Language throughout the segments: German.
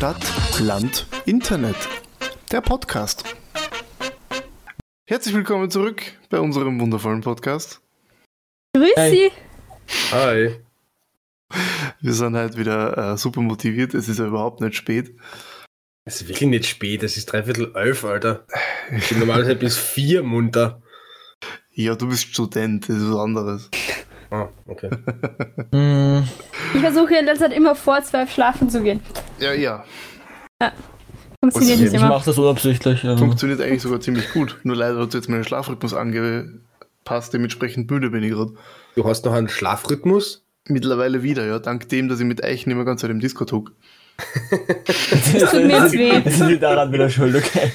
Stadt, Land, Internet. Der Podcast. Herzlich willkommen zurück bei unserem wundervollen Podcast. Grüß Hi. Sie. Hi. Wir sind halt wieder äh, super motiviert. Es ist ja überhaupt nicht spät. Es ist wirklich nicht spät, es ist dreiviertel elf, Alter. Ich bin normalerweise bis vier munter. Ja, du bist Student, das ist was anderes. Okay. Hm, Ich versuche in letzter Zeit immer vor zwölf schlafen zu gehen. Ja, ja. Funktioniert Was nicht ich immer. mache das unabsichtlich. Also. Funktioniert eigentlich sogar ziemlich gut. Nur leider hat jetzt meinen Schlafrhythmus angepasst. Dementsprechend müde bin ich gerade. Du hast noch einen Schlafrhythmus? Mittlerweile wieder, ja. Dank dem, dass ich mit Eichen immer ganz Zeit im Disco tog. Das tut mir jetzt weh. Das ist daran wieder schuld, okay.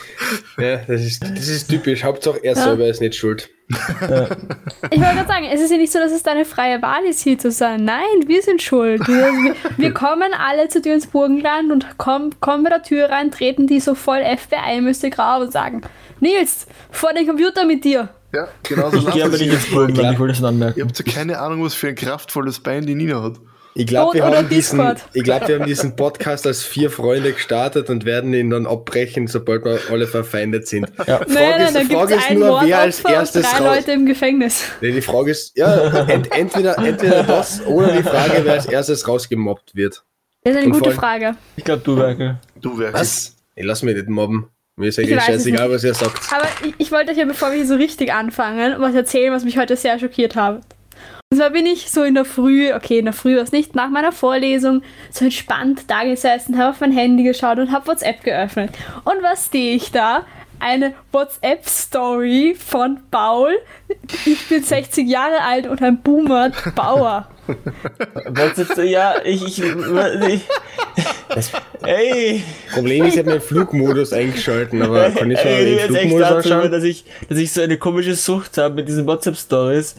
Ja, das ist, das ist typisch. Hauptsache er Ja. selber ist nicht schuld. Ich wollte gerade sagen, es ist ja nicht so, dass es deine freie Wahl ist, hier zu sein. Nein, wir sind schuld. Wir, wir, wir kommen alle zu dir ins Burgenland und kommen, kommen bei der Tür rein, treten die so voll FBI-mäßig rauf und sagen, Nils, vor den Computer mit dir. Ja, genau so Ich gehe aber nicht es. ins Burgenland, ich wollte das nur Ihr anmerken. habt ja keine Ahnung, was für ein kraftvolles Bein die Nina hat. Ich glaube, wir, haben diesen- ich glaub, wir haben diesen Podcast als vier Freunde gestartet und werden ihn dann abbrechen, sobald wir alle verfeindet sind. Ja. Frage nein, nein, gibt Frage es ist nur, wer als erstes drei raus- Leute im Gefängnis. Nee, die Frage ist, ja, ent, entweder, entweder das oder die Frage, wer als erstes rausgemobbt wird. Das ist eine Und gute voll- Frage. Ich glaube, du, Werke. Du wärst. Was? Ich lass mich nicht mobben. Mir ist Ich eigentlich scheißegal, was ihr sagt. Aber ich, ich wollte euch ja, bevor wir hier so richtig anfangen, was erzählen, was mich heute sehr schockiert hat. Und zwar bin ich so in der Früh, okay, in der Früh war es nicht, nach meiner Vorlesung so entspannt da gesessen, habe auf mein Handy geschaut und habe WhatsApp geöffnet. Und was sehe ich da? Eine WhatsApp-Story von Paul. Ich bin 60 Jahre alt und ein Boomer Bauer. Was ist, ja, ich, ich, ich Ey, Problem ist, ich habe meinen Flugmodus eingeschalten, aber kann ich schon ey, den Flugmodus anschauen? dass ich, dass ich so eine komische Sucht habe mit diesen WhatsApp-Stories.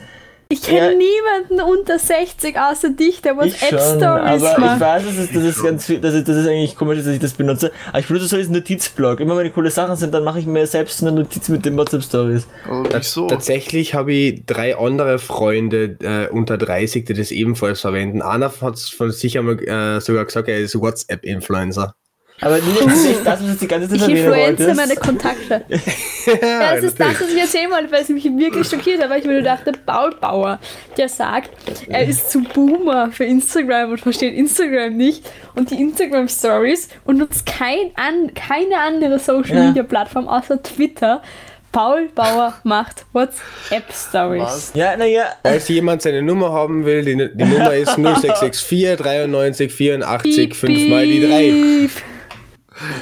Ich kenne Ja. niemanden unter 60 außer dich, der Ich schon, WhatsApp-Stories aber ich macht. weiß, dass es, das ist ganz viel, dass es, das ist eigentlich komisch, dass ich das benutze. Aber ich benutze so diesen Notizblock. Immer wenn coole Sachen sind, dann mache ich mir selbst eine Notiz mit den WhatsApp-Stories. Aber wieso? Tatsächlich habe ich drei andere Freunde äh, unter 30, die das ebenfalls verwenden. Einer hat von sich einmal äh, sogar gesagt, er ist WhatsApp-Influencer. Aber nee, das ist nicht das, was ich die ganze Zeit Ich influenze meine Kontakte. Ja, das ist das, was ich erzählen wollte, weil es mich wirklich schockiert hat, weil ich mir nur dachte, Paul Bauer, der sagt, er ist zu Boomer für Instagram und versteht Instagram nicht und die Instagram-Stories und nutzt kein an, keine andere Ja. Social-Media-Plattform außer Twitter. Paul Bauer macht WhatsApp-Stories. Was? Ja, naja, Falls jemand seine Nummer haben will, die, die Nummer ist 0664 93 84 5 mal die 3.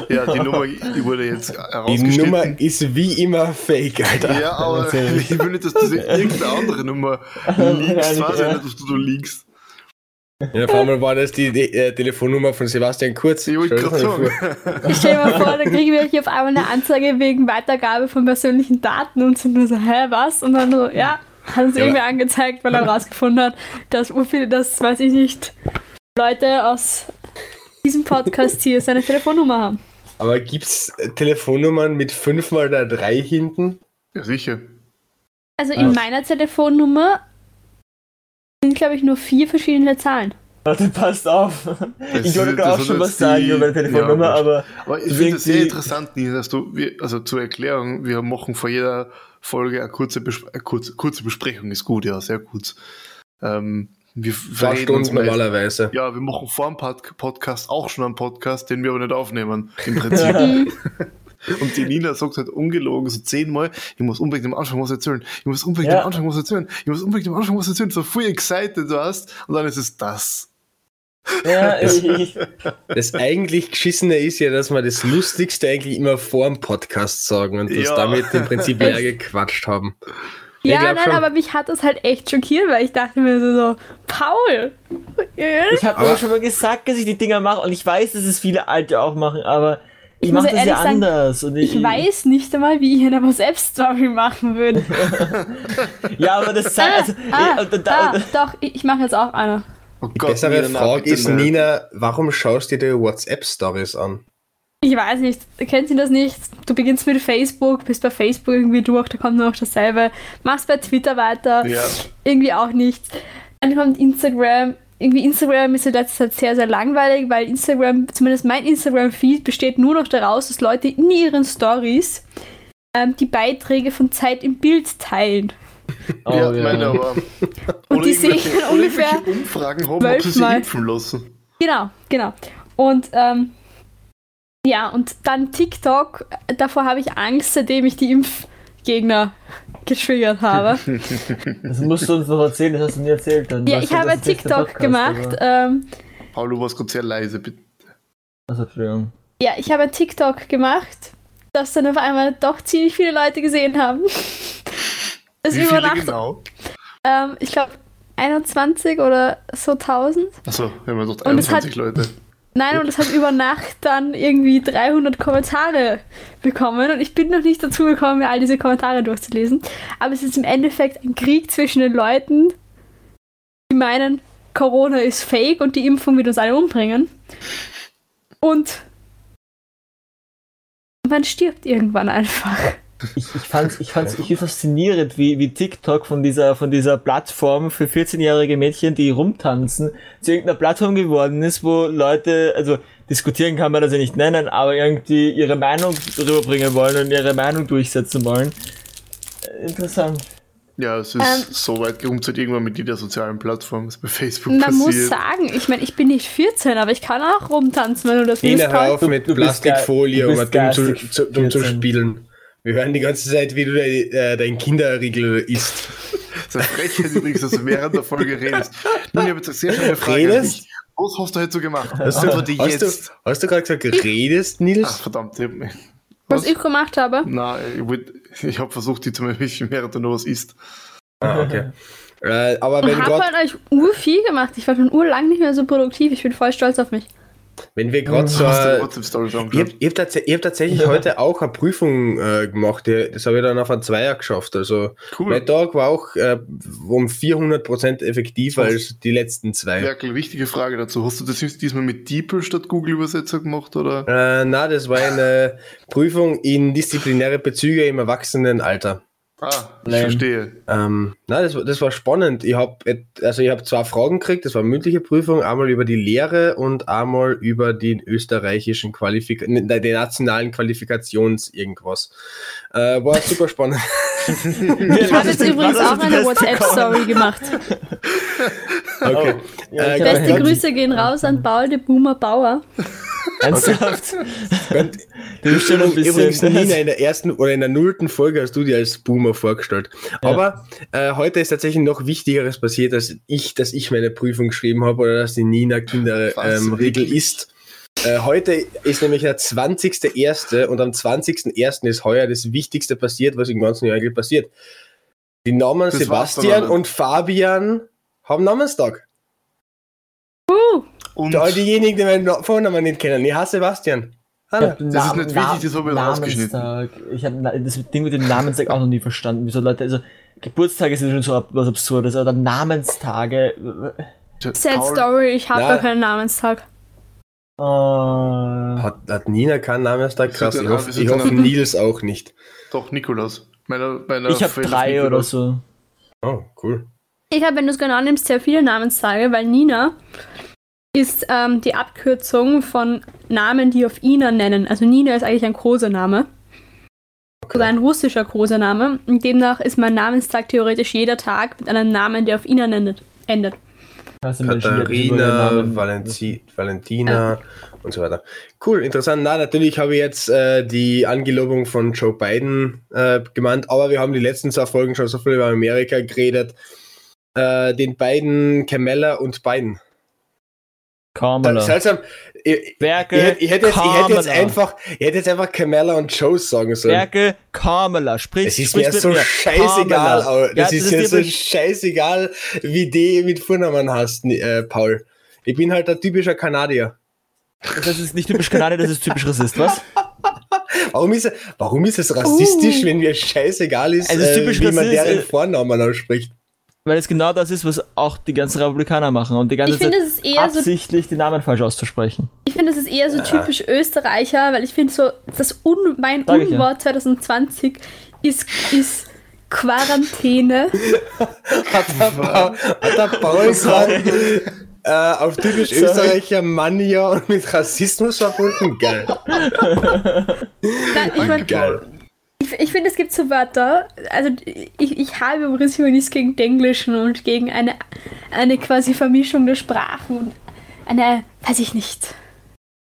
Ja, die Nummer die wurde jetzt Die herausgeschnitten. Nummer ist wie immer fake, Alter. ja, aber ich will nicht, dass du irgendeine andere Nummer liegst. Weiß ja nicht, dass du da liegst. Ja, vor allem war das die, die äh, Telefonnummer von Sebastian Kurz. Ich wollte Stell dir gerade mal sagen. vor. Ich stell mir vor, da kriegen wir hier auf einmal eine Anzeige wegen Weitergabe von persönlichen Daten und sind nur so, hä, was? Und dann so, ja, hat uns Ja, irgendwie angezeigt, weil er rausgefunden hat, dass urviele, das weiß ich nicht, Leute aus diesem Podcast hier seine Telefonnummer haben. Aber gibt's äh, Telefonnummern mit 5 mal der 3 hinten? Ja, sicher. Also in Ah. meiner Telefonnummer sind, glaube ich, nur vier verschiedene Zahlen. warte, passt auf. Ich ist- wollte das gerade auch schon was sagen die- über meine Telefonnummer, Ja, aber Aber ich So finde es sehr irgendwie- interessant, Nina, dass du, wir, also zur Erklärung, wir machen vor jeder Folge eine kurze, Bes eine kurze, kurze Besprechung, ist gut, ja, sehr kurz. Ähm, wir Zwei Stunden normalerweise. Ja, wir machen vor dem Pod Podcast auch schon einen Podcast, den wir aber nicht aufnehmen, im Prinzip. Und die Nina sagt halt ungelogen so zehnmal, ich muss unbedingt am Anfang was erzählen, ich muss unbedingt Ja. am Anfang was erzählen, ich muss unbedingt am Anfang was erzählen, so voll excited du hast, und dann ist es das. ja, ich, ich, Das eigentlich Geschissene ist ja, dass wir das Lustigste eigentlich immer vor dem Podcast sagen und das Ja. damit im Prinzip leer gequatscht haben. Ich Ja, nein, schon. aber mich hat das halt echt schockiert, weil ich dachte mir so, so Paul, ich habe Aber- schon mal gesagt, dass ich die Dinger mache und ich weiß, dass es viele Alte auch machen, aber ich, Ich mache das ja sagen, anders. Und ich weiß nicht einmal, wie ich eine WhatsApp-Story machen würde. Ja, aber das zeigt. Also, ah, und, und, ah, und, doch, ich, ich mache jetzt auch eine. Oh Die bessere Frage ist. Nina, warum schaust du dir WhatsApp-Stories an? Ich weiß nicht, kennt ihr das nicht? Du beginnst mit Facebook, bist bei Facebook irgendwie durch, da kommt noch dasselbe. Machst bei Twitter weiter, Ja. irgendwie auch nichts. Dann kommt Instagram, irgendwie Instagram ist in letzter Zeit sehr, sehr langweilig, weil Instagram, zumindest mein Instagram-Feed, besteht nur noch daraus, dass Leute in ihren Stories ähm, die Beiträge von Zeit im Bild teilen. Oh, ja, ja. meine aber. Und Oder die sehe ich dann ungefähr Umfragen haben, ob sie sich impfen lassen. Genau, genau. Und ähm, ja, und dann TikTok, davor habe ich Angst, seitdem ich die Impfgegner getriggert habe. Das musst du uns noch erzählen, das hast du nie erzählt. Dann ja, Was ich habe das TikTok gemacht. Ähm, Paul, du warst gerade sehr leise, bitte. Also, Entschuldigung. ja, ich habe ein TikTok gemacht, das dann auf einmal doch ziemlich viele Leute gesehen haben. Es Wie über viele Nacht, genau? ähm, ich glaube 21 oder so 1000. Achso, wir haben dort Und es hat- 21 Leute. Nein, und es hat über Nacht dann irgendwie 300 Kommentare bekommen und ich bin noch nicht dazu gekommen, mir all diese Kommentare durchzulesen. Aber es ist im Endeffekt ein Krieg zwischen den Leuten, die meinen, Corona ist fake und die Impfung wird uns alle umbringen. Und man stirbt irgendwann einfach. Ich, ich fand's, ich fand's ich faszinierend, wie, wie TikTok von dieser, von dieser Plattform für 14-jährige Mädchen, die rumtanzen, zu irgendeiner Plattform geworden ist, wo Leute, also diskutieren kann man das ja nicht nennen, aber irgendwie ihre Meinung rüberbringen wollen und ihre Meinung durchsetzen wollen. Äh, Interessant. Ja, es ist Ähm, so weit gerummt seit irgendwann mit jeder sozialen Plattform, was bei Facebook Man muss passiert. sagen, ich meine, ich bin nicht 14, aber ich kann auch rumtanzen, wenn du das willst. Hör auf mit Plastikfolie, um dumm zu, zu, dumm zu 14. spielen. Wir hören die ganze Zeit, wie du dein, äh, dein Kinderriegel isst. Das ist eine Frechheit übrigens, dass du während der Folge redest. Nun, ich habe jetzt eine sehr schöne Frage Redest? Was hast du heute so gemacht? Hast Was du, hast du, hast du gerade gesagt, redest, Ach, Nils? verdammt. Ich hab, mich- Was ich gemacht habe. Nein, ich, ich habe versucht, die zu erwischen, während du noch was isst. Ah, okay. Äh, aber wenn, habe grad, halt eigentlich ur viel gemacht. Ich war schon urlang nicht mehr so produktiv. Ich bin voll stolz auf mich. Wenn wir gerade so. Ich habe hab tats hab tatsächlich heute auch eine Prüfung äh, gemacht. Das habe ich dann auf einen Zweier geschafft. Also Cool. mein Tag war auch äh, um 400% effektiver Was? als die letzten zwei. Werkel, wichtige Frage dazu. Hast du das diesmal mit DeepL statt Google-Übersetzer gemacht? Oder? Äh, na, das war eine Prüfung in disziplinäre Bezüge im Erwachsenenalter. Ah, ich Lame. verstehe. Ähm, na, das, war- das war spannend. Ich habe also ich habe zwei Fragen gekriegt. Das war eine mündliche Prüfung, einmal über die Lehre und einmal über den österreichischen Qualifik ne, den nationalen Qualifikations irgendwas. Äh, war super spannend. Ich habe jetzt übrigens auch eine WhatsApp-Story gemacht. Okay. Ja, Äh, ich Beste. Grüße gehen raus an Paul, de Boomer Bauer. Ernsthaft? Du bist schon ein Übrigens, bisschen. Nina, in der ersten oder in der nullten Folge hast du dir als Boomer vorgestellt. Ja. Aber äh, heute ist tatsächlich noch Wichtigeres passiert, dass ich, dass ich meine Prüfung geschrieben habe oder dass die Nina Kinderriegel Was, ähm, isst. Äh, heute ist nämlich der 20.01. und am 20.01. ist heuer das Wichtigste passiert, was im ganzen Jahr eigentlich passiert. Die Namen Das Sebastian und Fabian haben Namenstag. Uh, Und all diejenigen, die meinen Vornamen nicht kennen. Ich heiße Sebastian. Hallo. Das ist nicht wichtig, das habe ich rausgeschnitten. Namenstag. Ich habe das Ding mit dem Namenstag auch noch nie verstanden. Wieso Leute, also Geburtstage sind schon so was Absurdes, aber Namenstage. sad Paul, Story, ich habe gar keinen Namenstag. Äh, Hat, hat Nina keinen Namenstag? Krass, ich hoffe, ich hoffe Nils auch nicht. Doch, Nikolaus. Meiner, meiner ich habe drei Nikolaus. oder so. Oh, cool. Ich habe, wenn du es genau nimmst, sehr viele Namenstage, weil Nina ist ähm, die Abkürzung von Namen, die auf Ina nennen. Also Nina ist eigentlich ein Kosename. Oder ein russischer Kosename. Und demnach ist mein Namenstag theoretisch jeder Tag mit einem Namen, der auf Ina nennt, endet. Ihren Katharina, Valenti Valentina und so weiter. Cool, interessant. Na, natürlich habe ich jetzt äh, die Angelobung von Joe Biden äh, gemeint, aber wir haben die letzten zwei Folgen schon so viel über Amerika geredet. Äh, den beiden Kamala und Biden. Kamala. Seltsam. Ich, ich, Werke, hätte- ich, hätte jetzt, ich hätte jetzt einfach, ich hätte jetzt einfach Kamala und Joe sagen sollen. Werke, Kamala. Sprich, Es ist sprich mir so mir. scheißegal, aber das Ja, ist das mir ist so dir- scheißegal, wie die mit Vornamen hast, äh, Paul. Ich bin halt ein typischer Kanadier. Das ist nicht typisch Kanadier, das ist typisch Rassist, was? Warum ist, warum ist es rassistisch, Uh. wenn mir scheißegal ist, Es ist äh, typisch wie man deren äh, Vornamen ausspricht? Weil es genau das ist, was auch die ganzen Republikaner machen und die ganze Ich finde, Zeit es ist eher so absichtlich die Namen falsch auszusprechen. Ich finde, das ist eher so typisch Österreicher, weil ich finde so, das Un mein Sag ich ja. Unwort 2020 ist, ist Quarantäne. Hat der, Paul- hat der Paul gesagt, äh, auf typisch Sorry. Österreicher Mania und mit Rassismus verbunden. Geil. Nein, ich mein, Geil. Ich, ich finde, es gibt so Wörter, also ich, ich habe im Prinzip nichts gegen Denglischen und gegen eine, eine quasi Vermischung der Sprachen und eine, weiß ich nicht,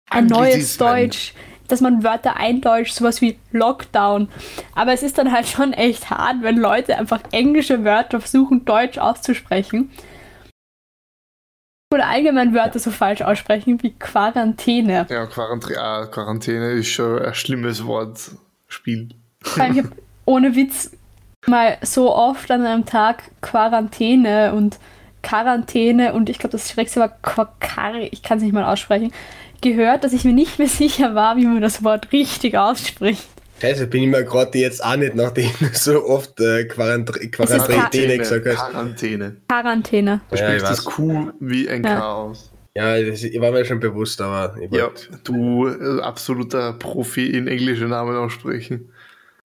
ein neues. Deutsch, dass man Wörter eindeutscht, sowas wie Lockdown. Aber es ist dann halt schon echt hart, wenn Leute einfach englische Wörter versuchen, Deutsch auszusprechen. Oder allgemein Wörter so falsch aussprechen wie Quarantäne. Ja, Quarantäne, ah, Quarantäne ist schon ein schlimmes Wortspiel. Vor allem, ich habe ohne Witz mal so oft an einem Tag Quarantäne und Quarantäne und ich glaube, das schrägste war Quakari, ich kann es nicht mal aussprechen, gehört, dass ich mir nicht mehr sicher war, wie man das Wort richtig ausspricht. Scheiße, bin ich mir gerade jetzt auch nicht, nachdem du so oft äh, Quarant ist Quarantäne gesagt hast. Quarantäne. Quarantäne. Du Ja, sprichst ich das. Q wie ein Ja. K aus. Ja, das, ich war mir schon bewusst, aber ich Ja, du äh, absoluter Profi in englische Namen aussprechen.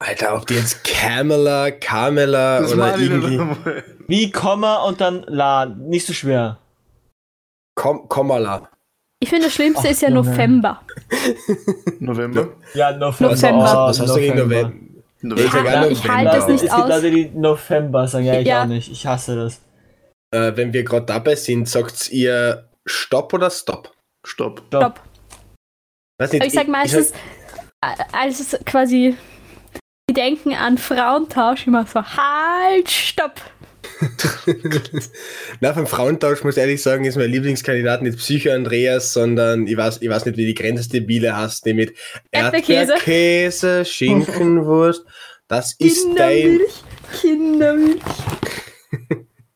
Alter, ob die jetzt Camela, Camela Das oder ich irgendwie. Wie Komma und dann La. Nicht so schwer. Kom Komala. Ich finde, das Schlimmste Ach, ist ja. November. November. Ja, November. November. Was hast du gegen November? November. Ich sag Ja, ich halte es nicht Es gibt aus. Leute, die November sagen, ja, ich Ja. auch nicht. Ich hasse das. Äh, wenn wir gerade dabei sind, sagt ihr Stopp oder Stopp? Stopp. Stopp. Weiß nicht, Aber ich sag meistens, äh, als es quasi, die denken an Frauentausch immer so, halt, stopp. Na, vom Frauentausch muss ich ehrlich sagen, ist mein Lieblingskandidat nicht Psycho Andreas, sondern ich weiß, ich weiß nicht, wie die Grenzdebile hast, die mit Erdbeerkäse. Erdbeerkäse, Schinkenwurst. Das ist dein. Kindermilch, Kindermilch.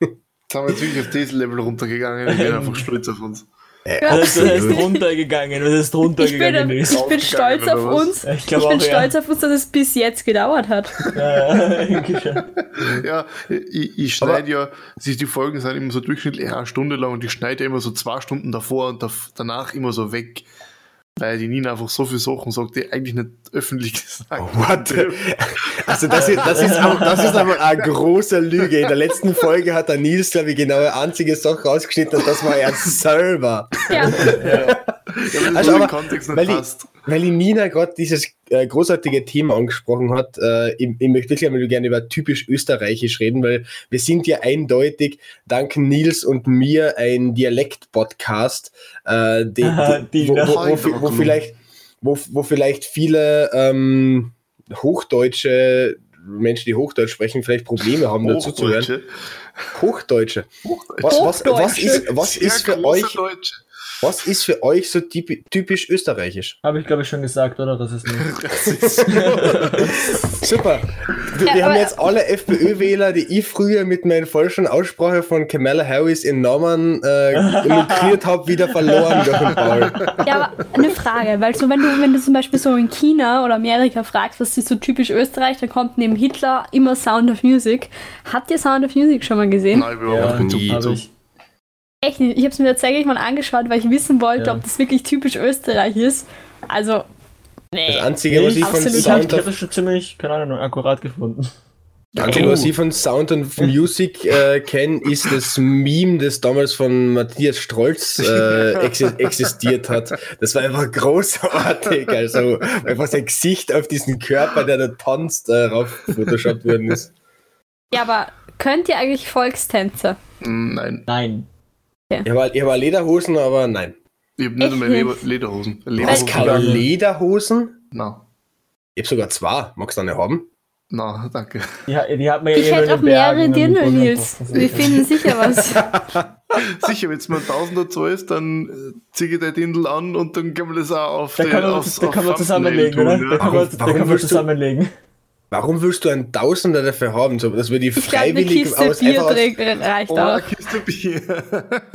Jetzt haben wir jetzt wirklich auf dieses Level runtergegangen. Ich bin einfach stolz auf uns. Äh, Ja. Das ist runtergegangen, das ist Ich bin, runtergegangen ich ist. bin stolz auf uns. Ich Ich glaube bin auch, stolz ja. auf uns, dass es bis jetzt gedauert hat. Ja, ja. Ja, ich, ich schneide ja, die Folgen sind immer so durchschnittlich eine Stunde lang und ich schneide ja immer so zwei Stunden davor und danach immer so weg. Weil die Nina einfach so viele Sachen sagt, die eigentlich nicht öffentlich gesagt What? Also das ist, das ist, auch, das ist aber eine große Lüge. In der letzten Folge hat der Nils, glaube ich, genau eine einzige Sache rausgeschnitten und das war er selber. Ja, Ja, weil Also so aber, Kontext weil die- passt. Weil die Nina gerade dieses äh, großartige Thema angesprochen hat, äh, ich, ich möchte wirklich einmal gerne über typisch österreichisch reden, weil wir sind ja eindeutig dank Nils und mir ein Dialekt-Podcast, äh, die, wo, wo, wo, wo, wo vielleicht, wo, wo vielleicht viele ähm, hochdeutsche Menschen, die Hochdeutsch sprechen, vielleicht Probleme haben, dazu zu hören. Hochdeutsche. Hochdeutsche. Was, was, was ist, was ist für euch, Deutsche. Was ist für euch so typi- typisch österreichisch? Habe ich glaube ich schon gesagt, oder? Das ist nicht. Super. Wir, Ja, wir haben jetzt alle FPÖ-Wähler, die ich früher mit meiner falschen Aussprache von Kamala Harris in Namen äh, illustriert habe, wieder verloren durch den Paul. ja, aber eine Frage, weil so wenn du, wenn du zum Beispiel so in China oder Amerika fragst, was ist so typisch Österreich, dann kommt neben Hitler immer Sound of Music. Habt ihr Sound of Music schon mal gesehen? Nein, überhaupt Ja, nicht. nie. Ich. Echt nicht. Ich habe es mir tatsächlich mal angeschaut, weil ich wissen wollte, Ja. ob das wirklich typisch Österreich ist. Also, nee. Das Einzige, was ich von. Ich habe Sound schon ziemlich, keine Ahnung, akkurat gefunden. das Einzige, was ich von Sound of Music äh, kenne, ist das Meme, das damals von Matthias Strolz äh, exi existiert hat. Das war einfach großartig. Also einfach sein Gesicht auf diesen Körper, der da tanzt, äh, rauf photoshoppt worden ist. Ja, aber könnt ihr eigentlich Volkstänze? Mm, Nein, Nein. Ich habe ich hab Lederhosen, aber nein. ich habe nicht einmal nicht? Leder Lederhosen. Was, Lederhosen. keine Lederhosen? Na, Ich habe sogar zwei. Magst du eine haben? na, danke. Ha- die hat man ja Ich eh hätte auch den mehrere Dirndl, Nils. Wir finden sicher was. Sicher, wenn es mir ein Tausender zahlst, dann äh, ziehe ich dein Dindel an und dann können wir das auch auf Da den- kann man, aufs- da auf kann man zusammenlegen, tun, oder? ja. Da kann man, Warum- da warum man willst du- zusammenlegen. Warum willst du einen Tausender dafür haben? So, das würde ich Ich glaube, eine freiwillig Kiste aus, Bier trägt, reicht Oh, auch. Bier.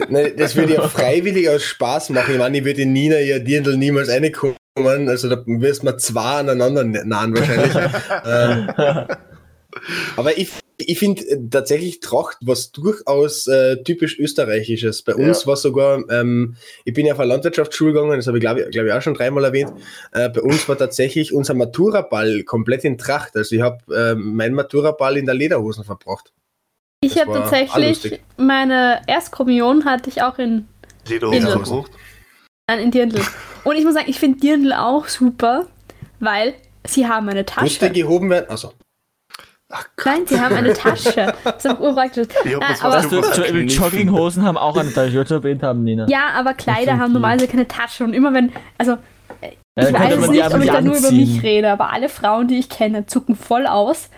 Nein, das würde ja freiwillig aus Spaß machen. Ich meine, ich würde in Nina ja Dirndl niemals reinkommen. Also da wirst man zwei aneinander nahen wahrscheinlich. äh, aber ich, ich finde tatsächlich Tracht was durchaus äh, typisch österreichisches. Bei uns Ja. war sogar, ähm, ich bin ja auf eine Landwirtschaftsschule gegangen, das habe ich glaube ich, glaub ich auch schon dreimal erwähnt. Äh, bei uns war tatsächlich unser Maturaball komplett in Tracht. Also ich habe äh, meinen Maturaball in der Lederhosen verbracht. Ich habe tatsächlich meine Erstkommunion hatte ich auch in Dirndl. Nein, in Dirndl. Und ich muss sagen, ich finde Dirndl auch super, weil sie haben eine Tasche. Musste gehoben werden? Also. Ach Nein, sie haben eine Tasche. Das ist urpraktisch. Ja, aber du, Jogginghosen haben auch eine Tasche, ich erwähnt haben, Nina. Ja, aber Kleider haben normalerweise keine Tasche. Und immer wenn, also ich ja, weiß nicht, ob ich da nur über mich rede, aber alle Frauen, die ich kenne, zucken voll aus,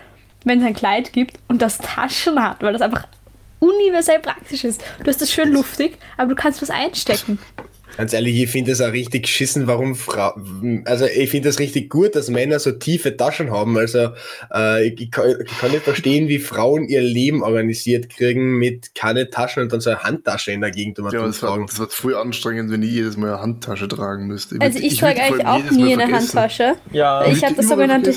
wenn es ein Kleid gibt und das Taschen hat, weil das einfach universell praktisch ist. Du hast es schön luftig, aber du kannst was einstecken. Ganz ehrlich, ich finde es auch richtig geschissen, warum Frauen, also ich finde es richtig gut, dass Männer so tiefe Taschen haben. Also äh, ich, kann, ich, kann, nicht verstehen, wie Frauen ihr Leben organisiert kriegen mit keine Taschen und dann so eine Handtasche in der Gegend um ja, das tragen. das wird voll anstrengend, wenn ich jedes Mal eine Handtasche tragen müsste. Also ich, ich trage eigentlich auch nie eine Handtasche. Ja, ich habe das sogenannte,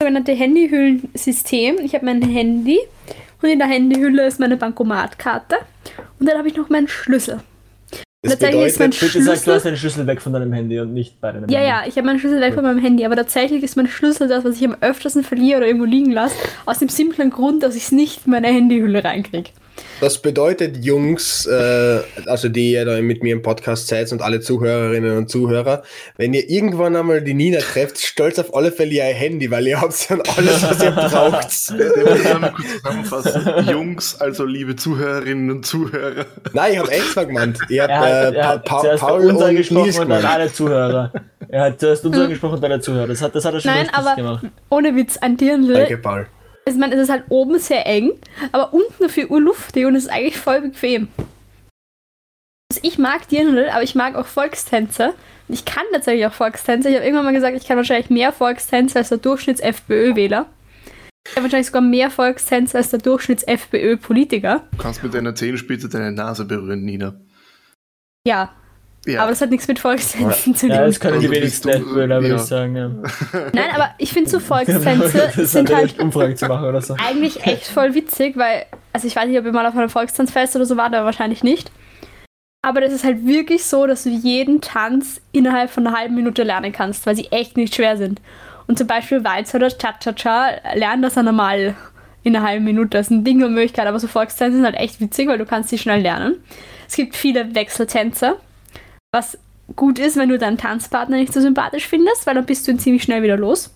sogenannte Handyhüllensystem. Ich habe mein Handy und in der Handyhülle ist meine Bankomatkarte und dann habe ich noch meinen Schlüssel. Das tatsächlich ist mein Schlüssel. Gesagt, du hast deinen Schlüssel weg von deinem Handy und nicht bei deinem ja, Handy. Ja, ja, ich habe meinen Schlüssel weg von meinem Handy, aber tatsächlich ist mein Schlüssel das, was ich am öftersten verliere oder irgendwo liegen lasse, aus dem simplen Grund, dass ich es nicht in meine Handyhülle reinkriege. Das bedeutet, Jungs, äh, also die ihr da mit mir im Podcast seid und alle Zuhörerinnen und Zuhörer, wenn ihr irgendwann einmal die Nina trefft, stolz auf alle Fälle ihr Handy, weil ihr habt dann alles, was ihr braucht. kurz zusammenfassen. Jungs, also liebe Zuhörerinnen und Zuhörer. Nein, ich habe extra gemeint. Ich habe äh, pa pa Paul uns angesprochen und dann alle Zuhörer. Er hat zuerst uns hm. angesprochen und alle Zuhörer. Das hat, das hat er schon Nein, aber gemacht. ohne Witz, ein Dirndl. Danke, Paul also ich meine, es ist halt oben sehr eng, aber unten dafür urluftig und es ist eigentlich voll bequem. Also ich mag Dirndl, aber ich mag auch Volkstänze. Ich kann tatsächlich auch Volkstänze. Ich habe irgendwann mal gesagt, ich kann wahrscheinlich mehr Volkstänze als der Durchschnitts-FPÖ-Wähler. Ich habe wahrscheinlich sogar mehr Volkstänze als der Durchschnitts-FPÖ-Politiker. Du kannst mit deiner Zehenspitze deine Nase berühren, Nina. Ja, ja. Aber das hat nichts mit Volkstänzen zu tun. Ja, das können die wenigsten FPÖler, würde ich sagen. Ja. Nein, aber ich finde so Volkstänze sind halt Umfragen zu machen oder so. eigentlich echt voll witzig, weil, also ich weiß nicht, ob ihr mal auf einem Volkstanzfest oder so wart, aber wahrscheinlich nicht. Aber das ist halt wirklich so, dass du jeden Tanz innerhalb von einer halben Minute lernen kannst, weil sie echt nicht schwer sind. Und zum Beispiel Walzer oder Cha-Cha-Cha lernen das ja normal in einer halben Minute. Das ist ein Ding und Möglichkeit, aber so Volkstänze sind halt echt witzig, weil du kannst sie schnell lernen. Es gibt viele Wechseltänze was gut ist, wenn du deinen Tanzpartner nicht so sympathisch findest, weil dann bist du ihn ziemlich schnell wieder los.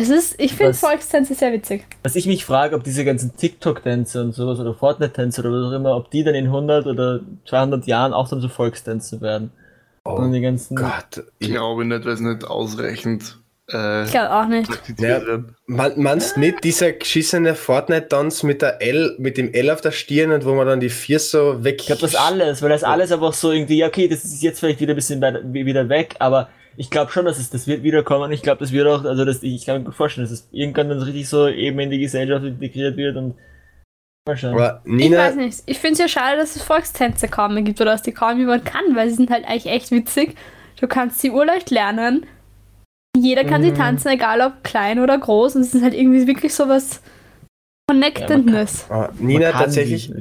Es ist, ich finde Volkstänze sehr witzig. Was ich mich frage, ob diese ganzen TikTok-Tänze und sowas oder Fortnite-Tänze oder was auch immer, ob die dann in 100 oder 200 Jahren auch dann so Volkstänze werden. Oh die ganzen Gott, ich glaube nicht, weil es nicht ausreichend äh, ich glaube auch nicht. Ja, man, meinst nicht dieser geschissene Fortnite-Tanz mit der L, mit dem L auf der Stirn und wo man dann die vier so weg. Ich glaube das alles, weil das alles einfach so irgendwie, okay, das ist jetzt vielleicht wieder ein bisschen wieder weg, aber ich glaube schon, dass es das wird wiederkommen. Ich glaube, das wird auch, also das, ich kann mir gut vorstellen, dass es irgendwann dann richtig so eben in die Gesellschaft integriert wird und aber Nina, ich weiß nicht. Ich finde es ja schade, dass es Volkstänze kaum mehr gibt oder dass die kaum jemand kann, weil sie sind halt eigentlich echt witzig. Du kannst sie urleicht lernen jeder kann mhm. sie tanzen, egal ob klein oder groß. Und es ist halt irgendwie wirklich so was Connectedness. Ja, oh, Nina, tatsächlich,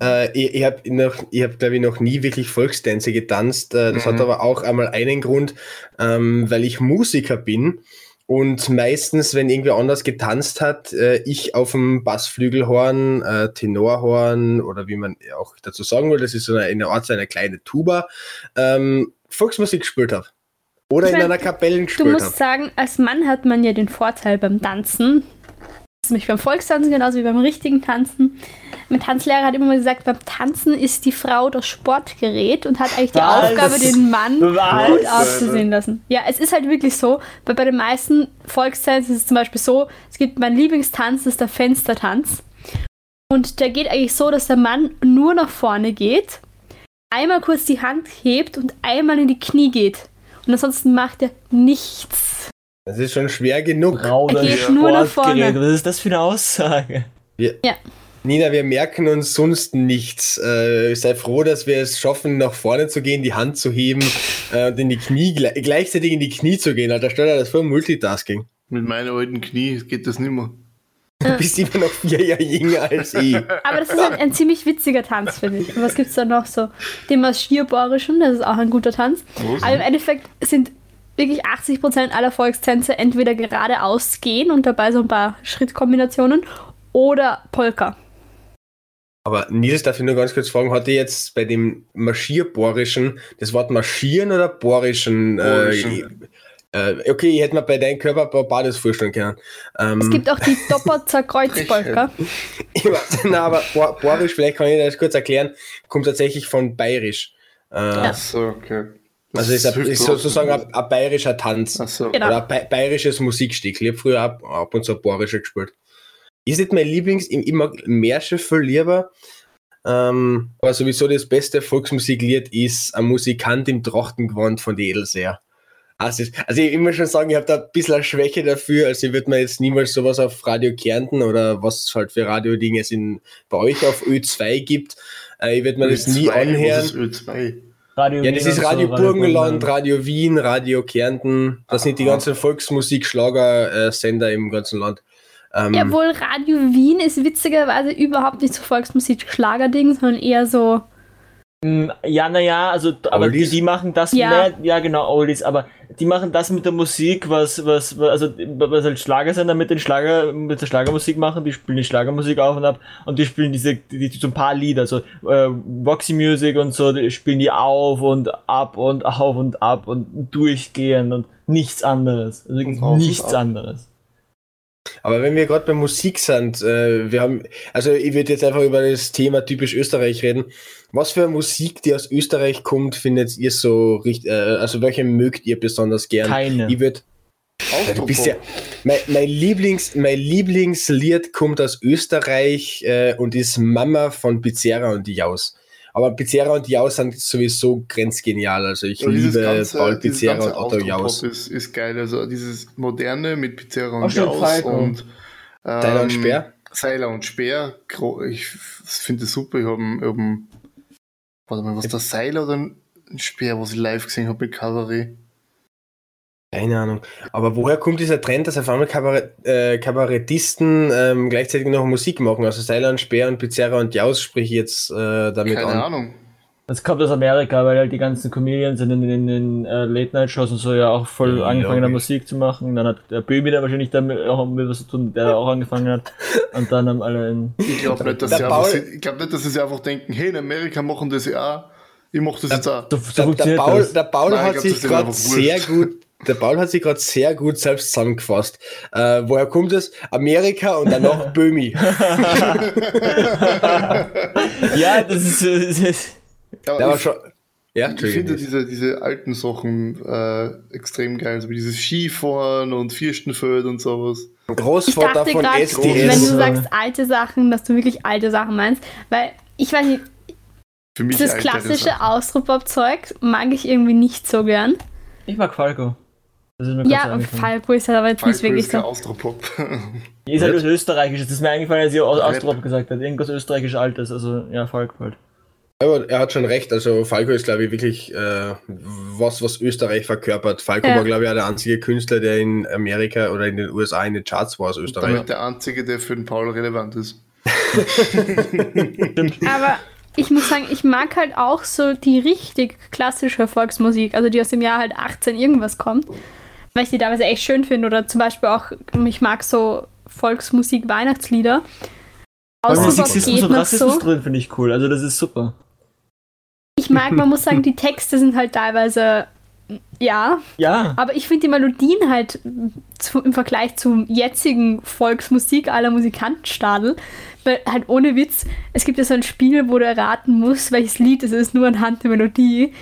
äh, ich, ich habe, hab, glaube ich, noch nie wirklich Volkstänze getanzt. Äh, das mhm. hat aber auch einmal einen Grund, ähm, weil ich Musiker bin. Und meistens, wenn irgendwer anders getanzt hat, äh, ich auf dem Bassflügelhorn, äh, Tenorhorn oder wie man auch dazu sagen will, das ist so eine, eine Art so eine kleine Tuba, ähm, Volksmusik gespielt habe. Oder ich in mein, einer Kapelle gespielt Du musst hab. sagen, als Mann hat man ja den Vorteil beim Tanzen. Das ist nämlich beim Volkstanzen genauso wie beim richtigen Tanzen. Mein Tanzlehrer hat immer mal gesagt, beim Tanzen ist die Frau das Sportgerät und hat eigentlich die Was? Aufgabe, den Mann Was? gut auszusehen lassen. Ja, es ist halt wirklich so, weil bei den meisten Volkstanzen ist es zum Beispiel so, es gibt mein Lieblingstanz, das ist der Fenstertanz. Und der geht eigentlich so, dass der Mann nur nach vorne geht, einmal kurz die Hand hebt und einmal in die Knie geht. Und ansonsten macht er nichts. Das ist schon schwer genug. Er geht nur nach vorne. Was ist das für eine Aussage? Wir, ja. Nina, wir merken uns sonst nichts. Äh, sei froh, dass wir es schaffen, nach vorne zu gehen, die Hand zu heben äh, und in die Knie, gleichzeitig in die Knie zu gehen. Alter, stell dir das vor, Multitasking. Mit meinen alten Knie geht das nicht mehr. Du bist immer noch vier Jahre jünger als ich. Aber das ist ein, ein ziemlich witziger Tanz, finde ich. Und was gibt es da noch so? Den Marschierborischen, das ist auch ein guter Tanz. Aber im Endeffekt sind wirklich 80% aller Volkstänze entweder geradeaus gehen und dabei so ein paar Schrittkombinationen oder Polka. Aber Nils, darf ich nur ganz kurz fragen, hat er jetzt bei dem Marschierborischen das Wort marschieren oder borischen? Borischen. Äh, äh, okay, ich hätte mir bei deinem Körper ein paar Bades vorstellen können. Ähm, Es gibt auch die Doppelzer weiß, nein, aber Bor Borisch, vielleicht kann ich das kurz erklären, kommt tatsächlich von Bayerisch. Äh, Ach so, okay. Das Also ist, ein, ist so. sozusagen ein, ein bayerischer Tanz. So. Genau. Oder ein ba bayerisches Musikstück. Ich habe früher ab, ab und zu ein bayerischer gespielt. Ist nicht mein Lieblings, ich, ich mag Märsche viel lieber. Ähm, aber sowieso das beste Volksmusiklied ist ein Musikant im Trachtengewand von die Edelseer. Also, also ich muss schon sagen, ich habe da ein bisschen eine Schwäche dafür. Also ich würde mir jetzt niemals sowas auf Radio Kärnten oder was halt für Radiodinge es in, bei euch auf Ö2 gibt. Äh, ich würde mir das nie Ö2, was anhören. ist Ö2? Radio Ja, das Wien ist Radio so, Burgenland, Burgenland. Radio Wien, Radio Kärnten. Das sind die ganzen Volksmusik-Schlager-Sender im ganzen Land. Ähm, Ja, wohl Radio Wien ist witzigerweise überhaupt nicht so Volksmusik-Schlager-Ding, sondern eher so. Mm, Ja, naja, also, aber die, die machen das, Ja. ja. ja genau, Oldies, aber die machen das mit der Musik, was, was, was- also, was halt Schlagersender mit den Schlager, mit der Schlagermusik machen, die spielen die Schlagermusik auf und ab und die spielen diese, die, die so ein paar Lieder, so, äh, Voxy Music und so, die spielen die auf und ab und auf und ab und durchgehend und nichts anderes. Also Und nichts anderes. Aber wenn wir gerade bei Musik sind, äh, wir haben, also ich würde jetzt einfach über das Thema typisch Österreich reden. Was für Musik, die aus Österreich kommt, findet ihr so richtig, äh, also welche mögt ihr besonders gern? Keine. Ich würde Ja, mein, mein, Lieblings, mein Lieblingslied kommt aus Österreich äh, und ist Mama von Pizzerra und die Jaus. Aber Pizzerra und die Jaus sind sowieso grenzgenial. Also ich dieses liebe ganze, Paul Pizzerra und Otto Jaus. Ist, ist geil. Also dieses moderne mit Pizzeria und Jaus und ähm, Seiler und Speer? Seiler und Speer. Ich finde das super. Ich habe hab, warte mal, was das Seiler oder ein Speer, was ich live gesehen habe mit Kabarett? Keine Ahnung. Aber woher kommt dieser Trend, dass auf einmal Kabarett, äh, Kabarettisten ähm, gleichzeitig noch Musik machen? Also Seiler und Speer und Pizzerra und Jaus sprich ich jetzt äh, damit Keine an. Ahnung. Das kommt aus Amerika, weil halt die ganzen Comedians in den, in den äh, Late-Night-Shows und so ja auch voll Ja, angefangen haben. Musik zu machen. Dann hat der Böhmi da wahrscheinlich damit auch mit was zu tun, der auch angefangen hat. Und dann haben alle in, Ich glaube nicht, dass sie einfach, ich glaub nicht, dass sie sich einfach denken, hey, in Amerika machen das ja auch. Ich mache das jetzt auch. so, so Der, Paul, das. der Paul Nein, hat glaub, sich gerade sehr gut, der Paul hat sich gerade sehr gut selbst zusammengefasst. Äh, woher kommt es? Amerika und dann noch Böhmi. ja, das ist, das ist war ich, schon. Ja, ich finde diese, diese alten Sachen äh, extrem geil, so wie dieses Skifahren und Vierstenfeld und sowas. Ich Großvater dachte von gerade, wenn SDS. du sagst alte Sachen, dass du wirklich alte Sachen meinst. Weil ich weiß nicht, Für mich das ältere klassische. Austropop-Zeug mag ich irgendwie nicht so gern. Ich mag Falco. Ja. Falco ist halt aber jetzt nicht wirklich so. Austropop. Die ist halt was Österreichisches. Das ist mir eingefallen, als ich aus Rap. Austrop gesagt hat. Irgendwas Österreichisch Altes. Also, ja, Falco halt. Aber er hat schon recht. Also Falco ist, glaube ich, wirklich äh, was, was Österreich verkörpert. Falco Ja. war, glaube ich, auch der einzige Künstler, der in Amerika oder in den USA in den Charts war aus Österreich. Damit der einzige, der für den Paul relevant ist. Aber ich muss sagen, ich mag halt auch so die richtig klassische Volksmusik, also die aus dem Jahr halt 18 irgendwas kommt, weil ich die teilweise echt schön finde. Oder zum Beispiel auch, ich mag so Volksmusik, Weihnachtslieder. Sexismus geht und noch Rassismus so. drin finde ich cool. Also, das ist super. Ich mag, man muss sagen, die Texte sind halt teilweise, ja, Ja. aber ich finde die Melodien halt zu, im Vergleich zum jetzigen Volksmusik aller Musikantenstadel, weil halt ohne Witz, es gibt ja so ein Spiel, wo du erraten musst, welches Lied es ist, nur anhand der Melodie.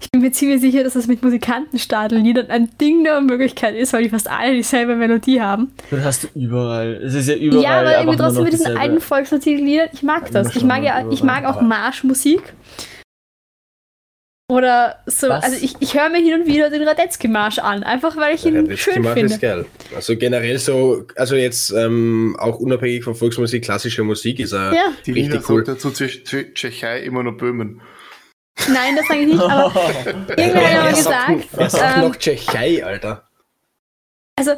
Ich bin mir ziemlich sicher, dass das mit Musikantenstadelliedern ein Ding der Möglichkeit ist, weil die fast alle dieselbe Melodie haben. Das hast du überall. Es ist ja überall. ja, aber irgendwie trotzdem mit diesen alten Volksmusikliedern, ich mag das. Ich mag ja, ich mag auch Marschmusik. Oder so, Was? also ich, ich höre mir hin und wieder den Radetzky-Marsch an, einfach weil ich ihn Ja, das schön finde. ist geil. Also generell so, also jetzt ähm, auch unabhängig von Volksmusik, klassische Musik ist er Ja, Die richtig cool. sagt dazu Tschech- Tschech- Tschechei immer noch Böhmen. nein, das sage ich nicht, aber irgendwer hat aber sagt, gesagt, wer sagt ähm, noch Tschechei, Alter? also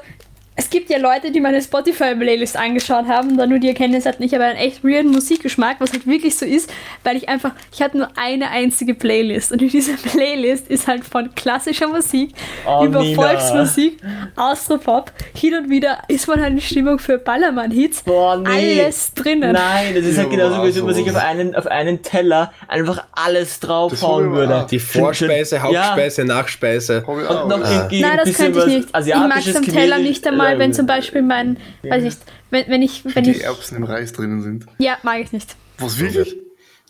es gibt ja Leute, die meine Spotify-Playlist angeschaut haben und dann nur die Erkenntnis hatten, ich habe einen echt weirden Musikgeschmack, was halt wirklich so ist, weil ich einfach, ich hatte nur eine einzige Playlist und in dieser Playlist ist halt von klassischer Musik Oh, über Nina. Volksmusik, Austropop, hin und wieder ist man halt in Stimmung für Ballermann-Hits, Boah, nee. alles drinnen. Nein, das ist halt Ja, genauso, wie wenn man sich sowas. auf einen, auf einen Teller einfach alles draufhauen würde. Die Vorspeise, Ja. Hauptspeise, Nachspeise. Hab ich Und noch ja. irgendwie Nein, ein das bisschen könnte ich nicht. Ich mag es am Teller nicht einmal, wenn äh, zum Beispiel mein, weiß nicht, wenn, wenn ich, wenn die ich, Erbsen im Reis drinnen sind. ja, mag ich nicht. Was wirklich?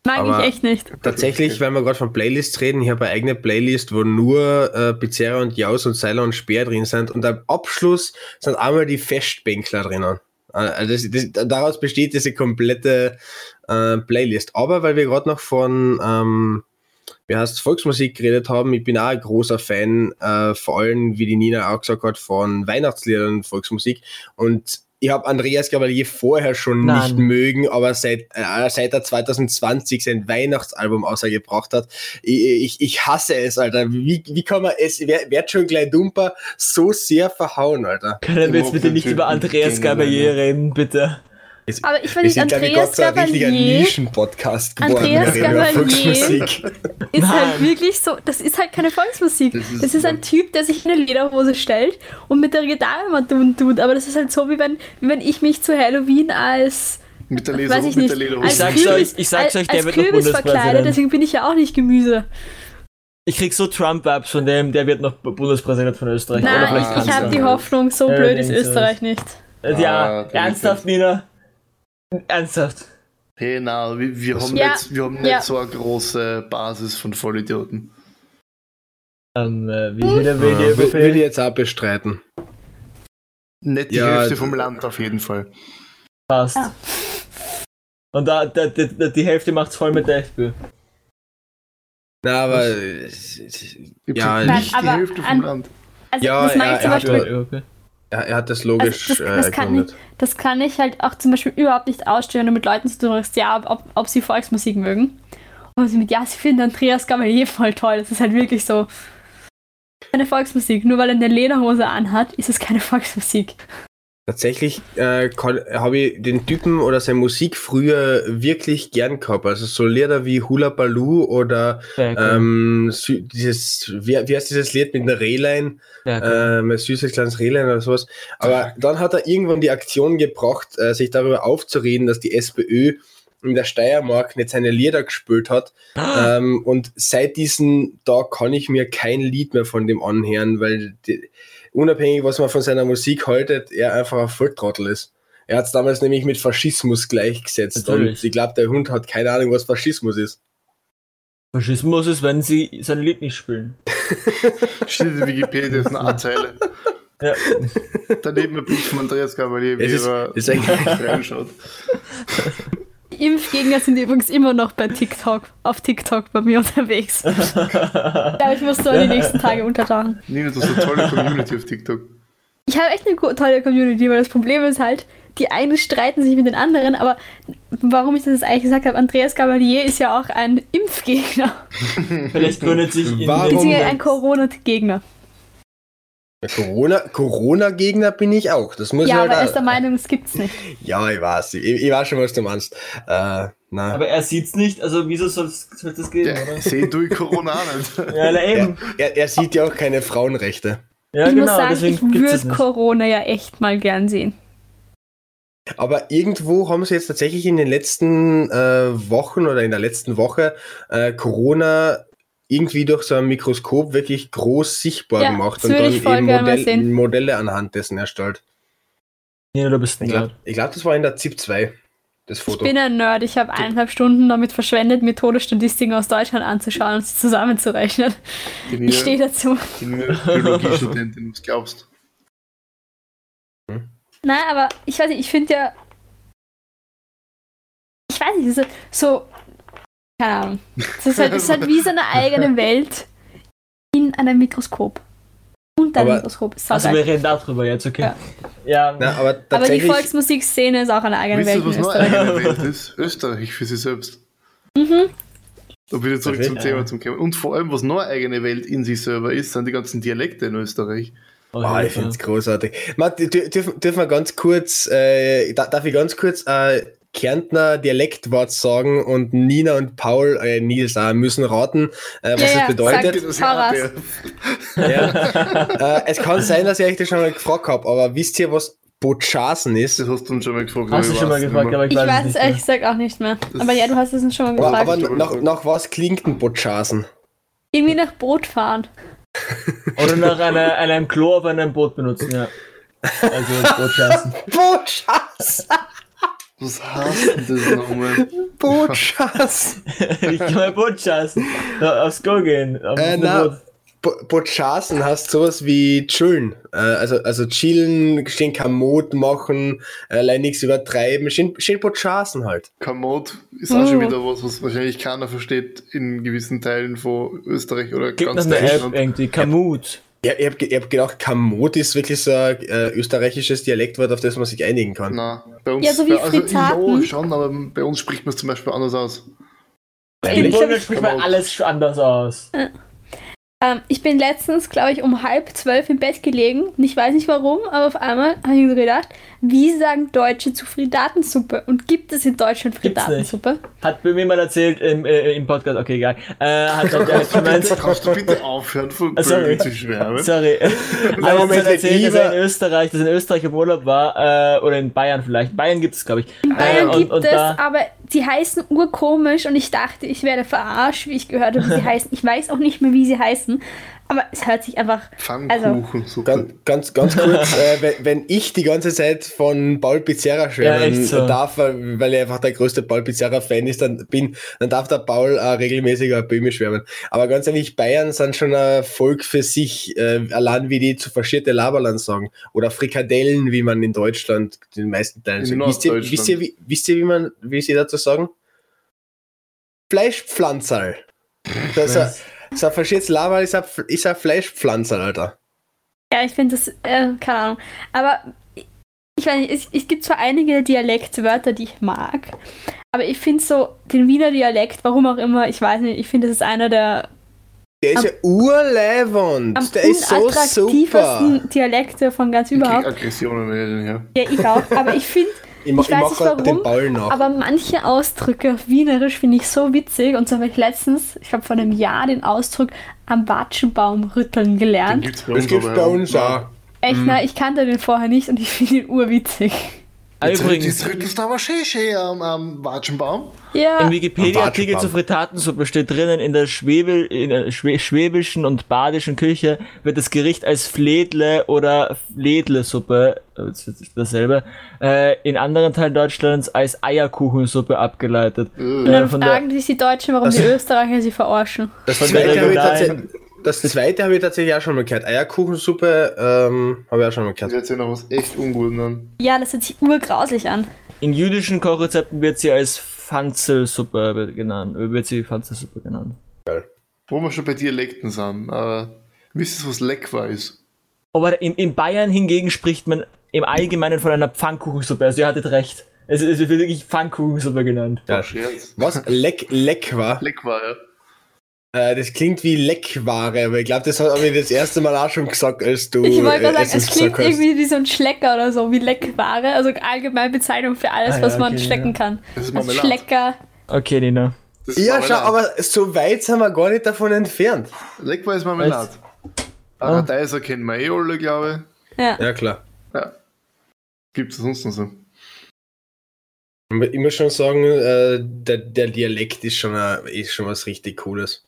Mag Aber- ich echt nicht. Tatsächlich, wenn wir gerade von Playlists reden, ich habe eine eigene Playlist, wo nur äh, Pizzeria und Jaus und Seiler und Speer drin sind und am Abschluss sind einmal die Festbänkler drinnen. Äh, Also das, das, daraus besteht diese komplette äh, Playlist. Aber weil wir gerade noch von ähm, wie heißt Volksmusik geredet haben, ich bin auch ein großer Fan, äh, vor allem, wie die Nina auch gesagt hat, von Weihnachtsliedern und Volksmusik. Und ich habe Andreas Gabalier vorher schon Nein. nicht mögen, aber seit, äh, seit er 2020 sein Weihnachtsalbum ausgebracht hat, ich, ich, ich hasse es, Alter. Wie, wie kann man es, wer, wird schon gleich dumper, so sehr verhauen, Alter. Können wir jetzt bitte nicht über Andreas Gabalier reden, bitte? Aber ich finde, Andreas Gabalier Nischen-Podcast geworden. Andreas Gabalier. Ist halt wirklich so, das ist halt keine Volksmusik. Das Das ist- ist, ein Typ, der sich in eine Lederhose stellt und mit der Gitarre mal tun tut. Aber das ist halt so, wie wenn, wie wenn ich mich zu Halloween als, Mit der, Leser, weiß ich mit nicht, der Lederhose. als Ich sag's Kürbis, euch- ich sag's euch, der als wird noch Kürbis Bundespräsident. verkleidet, deswegen bin ich ja auch nicht Gemüse. Ich krieg so Trump-Vibes von dem, der wird noch Bundespräsident von Österreich. Nein, ich, ich habe die Hoffnung, so Ja, blöd ist. Österreich nicht. Äh, Ja, Ah, ernsthaft, Nina? Ernsthaft. Hey, na, wir, wir haben, Ja, nicht, wir haben nicht ja. so eine große Basis von Vollidioten. Ähm, äh, wie viele Ja, will Würde würde ich jetzt auch bestreiten. Nicht die Ja, Hälfte vom Land auf jeden Fall. passt? Ja. Und da, da, da, die Hälfte macht's voll mit der FPÖ. Na, aber es- es- Ich Ja, ja, nicht die Hälfte vom an- Land. Also Ja, das er- ich zum Beispiel Ja, okay. Er, er hat das logisch Also das- das äh, kann ergründet. Das kann ich halt auch zum Beispiel überhaupt nicht ausstehen, wenn du mit Leuten zu tun hast, ja, ob, ob sie Volksmusik mögen. Und sie mit, ja, sie finden Andreas Gabalier voll toll. Das ist halt wirklich so. Keine Volksmusik. Nur weil er eine Lederhose anhat, ist es keine Volksmusik. Tatsächlich äh, habe ich den Typen oder seine Musik früher wirklich gern gehabt. Also so Lieder wie Hula Baloo oder cool. ähm, dieses, wie, wie heißt dieses Lied mit der Rehlein? Sehr cool. ähm, süßes kleines Rehlein oder sowas. Aber dann hat er irgendwann die Aktion gebracht, äh, sich darüber aufzureden, dass die SPÖ in der Steiermark nicht seine Lieder gespielt hat. ähm, und seit diesem Tag kann ich mir kein Lied mehr von dem anhören, weil die, unabhängig, was man von seiner Musik haltet, er einfach ein Volltrottel ist. Er hat es damals nämlich mit Faschismus gleichgesetzt. Natürlich. Und ich glaube, der Hund hat keine Ahnung, was Faschismus ist. Faschismus ist, wenn sie sein Lied nicht spielen. Steht in Wikipedia, ist eine A-Zeile. Ja. Daneben ein Bild von Andreas Gabalier, wie Es ist- er reinschaut. Die Impfgegner sind übrigens immer noch bei TikTok, auf TikTok bei mir unterwegs. Aber ich muss so die nächsten Tage untertauchen. Nina, du hast eine tolle Community auf TikTok. Ich habe echt eine tolle Community, weil das Problem ist halt, die einen streiten sich mit den anderen, aber warum ich das jetzt eigentlich gesagt habe, Andreas Gabalier ist ja auch ein Impfgegner. Vielleicht gründet sich in Warum? ein Corona-Gegner. Der Corona- Corona-Gegner bin ich auch. Das muss Ja, ich aber er halt ist der Meinung, es gibt's nicht. Ja, ich weiß. Ich, ich weiß schon, was du meinst. Äh, na. Aber er sieht's nicht, also wieso soll es das gehen, oder? seh du Corona auch nicht. Ja, na er, eben. er, er sieht ja auch keine Frauenrechte. Ja, ich genau, muss sagen, ich deswegen es würde. Corona ja echt mal gern sehen. Aber irgendwo haben sie jetzt tatsächlich in den letzten äh, Wochen oder in der letzten Woche äh, Corona irgendwie durch so ein Mikroskop wirklich groß sichtbar Ja, gemacht und dann ich eben Modell. Modelle anhand dessen erstellt. Ja, du bist ein Ich glaube, glaub, das war in der ZIP 2, das Ich Foto. bin ein Nerd. Ich habe eineinhalb Stunden damit verschwendet, mir Todesstatistiken aus Deutschland anzuschauen und sie zusammenzurechnen. Die Ich stehe dazu. Biologiestudentin, was glaubst Nein, aber ich weiß nicht, ich finde ja. Ich weiß nicht, so. Keine Ahnung. Es ist, halt, es ist halt wie so eine eigene Welt in einem Mikroskop. Unter einem Aber- Mikroskop. Ist Also wir reden darüber jetzt, okay? Ja. Ja, Na, aber aber die Volksmusikszene ist auch eine eigene Wisst Welt ihr, was in noch Österreich. eine Welt ist? Österreich für sich selbst. Mhm. Da wieder zurück zum. Thema zum Thema. Und vor allem, was noch eine eigene Welt in sich selber ist, sind die ganzen Dialekte in Österreich. Ah, jeden ich finde es großartig. Matt, dür- dürfen, dürfen wir ganz kurz, äh, da- darf ich ganz kurz äh, Kärntner Dialektwort sagen und Nina und Paul, äh, Nils auch, müssen raten, äh, was Ja, das bedeutet. sag. Fahrrad. Ja. äh, es kann sein, dass ich euch das schon mal gefragt habe, aber wisst ihr, was Botschasen ist? Das hast du uns schon mal gefragt. Hast du aber schon mal ich weiß gefragt, aber ich, Ich weiß, es ehrlich gesagt auch nicht mehr. Aber ja, du hast es uns schon mal Aber, gefragt. aber nach, nach was klingt ein Botschasen? Irgendwie nach Boot fahren. Oder nach einer, einem Klo auf einem Boot benutzen, ja. Also Bootschaften. Botschasen! Was heißt denn das nochmal? Botschasen! ich kann mal Bootschaften. Aufs Go gehen. Auf Äh, na. Bo Botschasen heißt sowas wie chillen. Äh, also, also chillen, schön Kamot machen, äh, allein nichts übertreiben, schön, schön Botschasen halt. Komoot ist auch schon wieder was, was wahrscheinlich keiner versteht in gewissen Teilen von Österreich oder Gibt ganz noch eine App Deutschland. irgendwie, Kamut. Ja, ich habe hab gedacht, Kamot ist wirklich so ein äh, österreichisches Dialektwort, auf das man sich einigen kann. Nein, bei uns, Ja, so wie bei, also. Ja, schon, aber bei uns spricht man es zum Beispiel anders aus. Polen hab- spricht man alles anders aus. Ähm, ich bin letztens, glaube ich, um halb zwölf im Bett gelegen und ich weiß nicht warum, aber auf einmal habe ich mir so gedacht, wie sagen Deutsche zu Frittatensuppe? Und gibt es in Deutschland Gibt's Frittatensuppe? Hat mir mal erzählt im, äh, im Podcast, okay, egal. Äh, hat, hat, hat gemeint, Kannst du bitte aufhören, von sorry. Bögen zu schwärmen? sorry. Moment, Also hat erzählt, dass er lieber- in Österreich, dass in Österreich im Urlaub war, äh, oder in Bayern vielleicht. In Bayern gibt es, glaube ich. In Bayern äh, und, gibt und es, da, aber die heißen urkomisch und ich dachte, ich werde verarscht, wie ich gehört habe, wie sie heißen. Ich weiß auch nicht mehr, wie sie heißen, aber es hört sich einfach. Pfannkuchen, super. Ganz, ganz, ganz kurz, äh, wenn, wenn ich die ganze Zeit von Paul Pizzerra schwärmen Ja, so. darf, weil weil ich einfach der größte Paul Pizzerra-Fan ist, dann bin, dann darf der Paul äh, regelmäßig auf Böhme schwärmen. Aber ganz ehrlich, Bayern sind schon ein Volk für sich, äh, allein wie die zu faschierte Laberland sagen. Oder Frikadellen, wie man in Deutschland den meisten Teilen sagt. Wisst ihr, wisst ihr, wie, wisst ihr, wie man, wie sie dazu sagen? Fleischpflanzerl. Das ein verschiertes Laberl, ist ein, ist ein Fleischpflanzerl, Alter. Ja, ich finde das, äh, keine Ahnung. Aber ich weiß nicht, es, es gibt zwar einige Dialektwörter, die ich mag, aber ich finde so den Wiener Dialekt, warum auch immer, ich weiß nicht, ich finde, das ist einer der Der ist Am- ja urleibend. am Der ist so super. Dialekte von ganz Ich krieg überhaupt. Aggressionen, wenn ich den her. Ja, ich auch. Aber ich finde, Ich, mach, Ich ich, weiß mach nicht grad den warum, Ball nach. aber manche Ausdrücke auf Wienerisch finde ich so witzig. Und so habe ich letztens, ich habe vor einem Jahr den Ausdruck am Watschenbaum rütteln Den gelernt. gibt's bei das uns gibt's aber bei ja. uns auch. Echt, Mhm. ne? Ich kannte den vorher nicht und ich finde ihn urwitzig. Übrigens, rüttelst du aber schön am, am Watschenbaum. Ja, im Wikipedia-Artikel zur Fritatensuppe steht drinnen, in der, Schwebel, in der schwäbischen und badischen Küche wird das Gericht als Fledle oder Fledle-Suppe, äh, dasselbe, äh, in anderen Teilen Deutschlands als Eierkuchensuppe abgeleitet. und Äh, dann von der- fragen sich die Deutschen, warum die Österreicher sie verarschen. Das Von der zweite, das zweite habe ich tatsächlich auch schon mal gehört. Eierkuchensuppe ähm, habe ich auch schon mal Das gehört. hört sich noch was echt Unguten an. Ja, das hört sich urgrauslich an. In jüdischen Kochrezepten wird sie als Fanzelsuppe genannt, wird sie Fanzelsuppe genannt. Wo wir schon bei Dialekten sind. Äh, wisst ihr, was Leckwa ist? Aber in, in Bayern hingegen spricht man im Allgemeinen von einer Pfannkuchensuppe, also ihr hattet recht. Es, es wird wirklich Pfannkuchensuppe genannt. Ja. Scherz. Was? Leck, Leckwa? Leckwa, ja. Äh, das klingt wie Leckware, aber ich glaube, das habe ich das erste Mal auch schon gesagt, als du Ich wollte äh, gerade sagen, es klingt irgendwie wie so ein Schlecker oder so, wie Leckware. Also allgemein Bezeichnung für alles, Ah, was ja, man okay, schlecken ja. kann. Das ist Also Marmelade. Schlecker. Okay, Nina. Das ist Ja, schau, aber so weit sind wir gar nicht davon entfernt. Leckwa ist Marmelade. Paradeiser kennen wir eh alle, glaube Ja. Ja, klar. ich. Ja. Gibt es sonst noch so? Ich muss immer schon sagen, äh, der, der Dialekt ist schon, ist schon was richtig Cooles.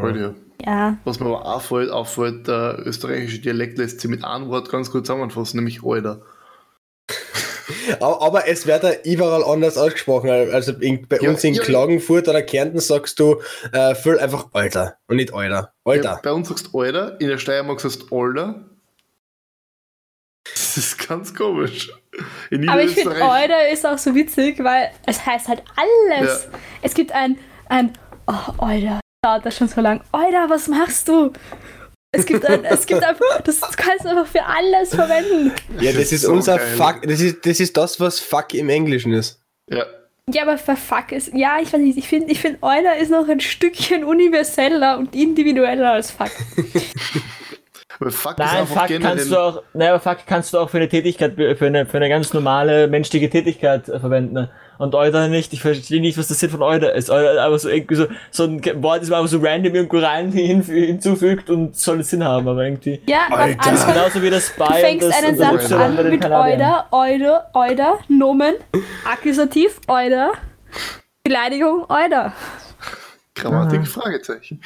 Voll, ja. Ja. Was mir aber auffällt, auffällt, der österreichische Dialekt lässt sich mit einem Wort ganz gut zusammenfassen, nämlich Alter. Aber, es wird ja überall anders ausgesprochen. Also in, bei Ja, uns in ja. Klagenfurt oder Kärnten sagst du äh, viel einfach Alter und nicht Alter. Ja, Alter. bei uns sagst du Alter, in der Steiermark sagst du Alter. Das ist ganz komisch. In Aber ich finde, Euder ist auch so witzig, weil es heißt halt alles. Ja. Es gibt ein, ein, oh, Euder, dauert das schon so lang. Euder, was machst du? Es gibt ein, es gibt einfach, das kannst du einfach für alles verwenden. Ja, das ist so unser geil. Fuck. Das ist, das ist das, was Fuck im Englischen ist. Ja, Ja, aber für Fuck ist, ja, ich weiß nicht, ich finde, ich finde, Euder ist noch ein Stückchen universeller und individueller als Fuck. Weil fuck ist Nein, einfach Fuck kannst du auch, nein, aber Fuck kannst du auch für eine Tätigkeit, für eine, für eine ganz normale menschliche Tätigkeit äh, verwenden. ne? Und Euder nicht. Ich verstehe nicht, was der Sinn von Euder ist. Euder aber so irgendwie so, so ein Wort, das man einfach so random irgendwo rein hin, hinzufügt und soll Sinn haben, aber irgendwie. Ja, am Alter. Anfang Genauso wie das Spy Du fängst und das, einen und das Satz an mit. Euder, Euder, Euder, Nomen, Akkusativ, Euder, Beleidigung, Euder. Grammatik, Fragezeichen.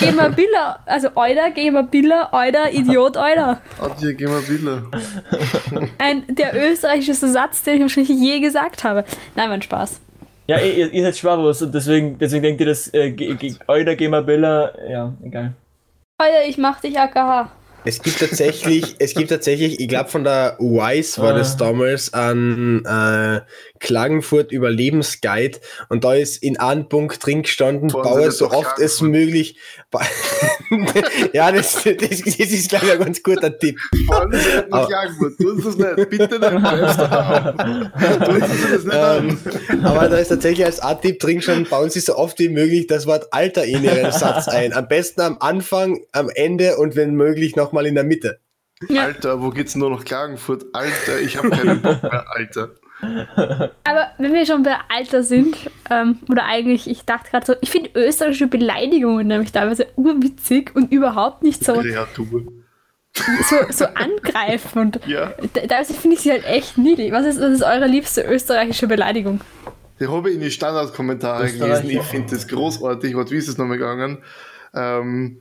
Geh mal Biller, also Euder, geh mal Biller, Euder, Idiot, Euder. Adje, geh mal wieder. Ein, der österreichischste Satz, den ich wahrscheinlich je gesagt habe. Nein, mein Spaß. Ja, ihr, ihr seid Schwabos und deswegen, deswegen denkt ihr, dass äh, Ge- Ge- Euder, Gemabella, ja, egal. Euder, ich mach dich AKH. Es gibt tatsächlich, es gibt tatsächlich, ich glaube von der Wise war das Ah. damals an äh, Klagenfurt Überlebensguide und da ist in einem Punkt drin gestanden, Sie baue so oft es möglich. ja, das, das, das ist glaube ich ein ganz guter Tipp. Aber- Klagenfurt. Tun Sie es nicht. Bitte nicht. Das Ähm, aber da ist tatsächlich als A-Tipp drin schon, bauen Sie so oft wie möglich das Wort Alter in Ihren Satz ein. Am besten am Anfang, am Ende und wenn möglich nochmal in der Mitte. Ja. Alter, wo geht's nur nach Klagenfurt? Alter, ich habe keinen Bock mehr, Alter. Aber wenn wir schon bei Alter sind, ähm, oder eigentlich, ich dachte gerade so, ich finde österreichische Beleidigungen nämlich teilweise urwitzig und überhaupt nicht so, Kreatur. so, so angreifend. Ja. Da- Teilweise finde ich sie halt echt niedlich. Was ist, was ist eure liebste österreichische Beleidigung? Ich habe in die Standardkommentare gelesen, ich finde das großartig. Warte, wie ist es nochmal gegangen? Ähm,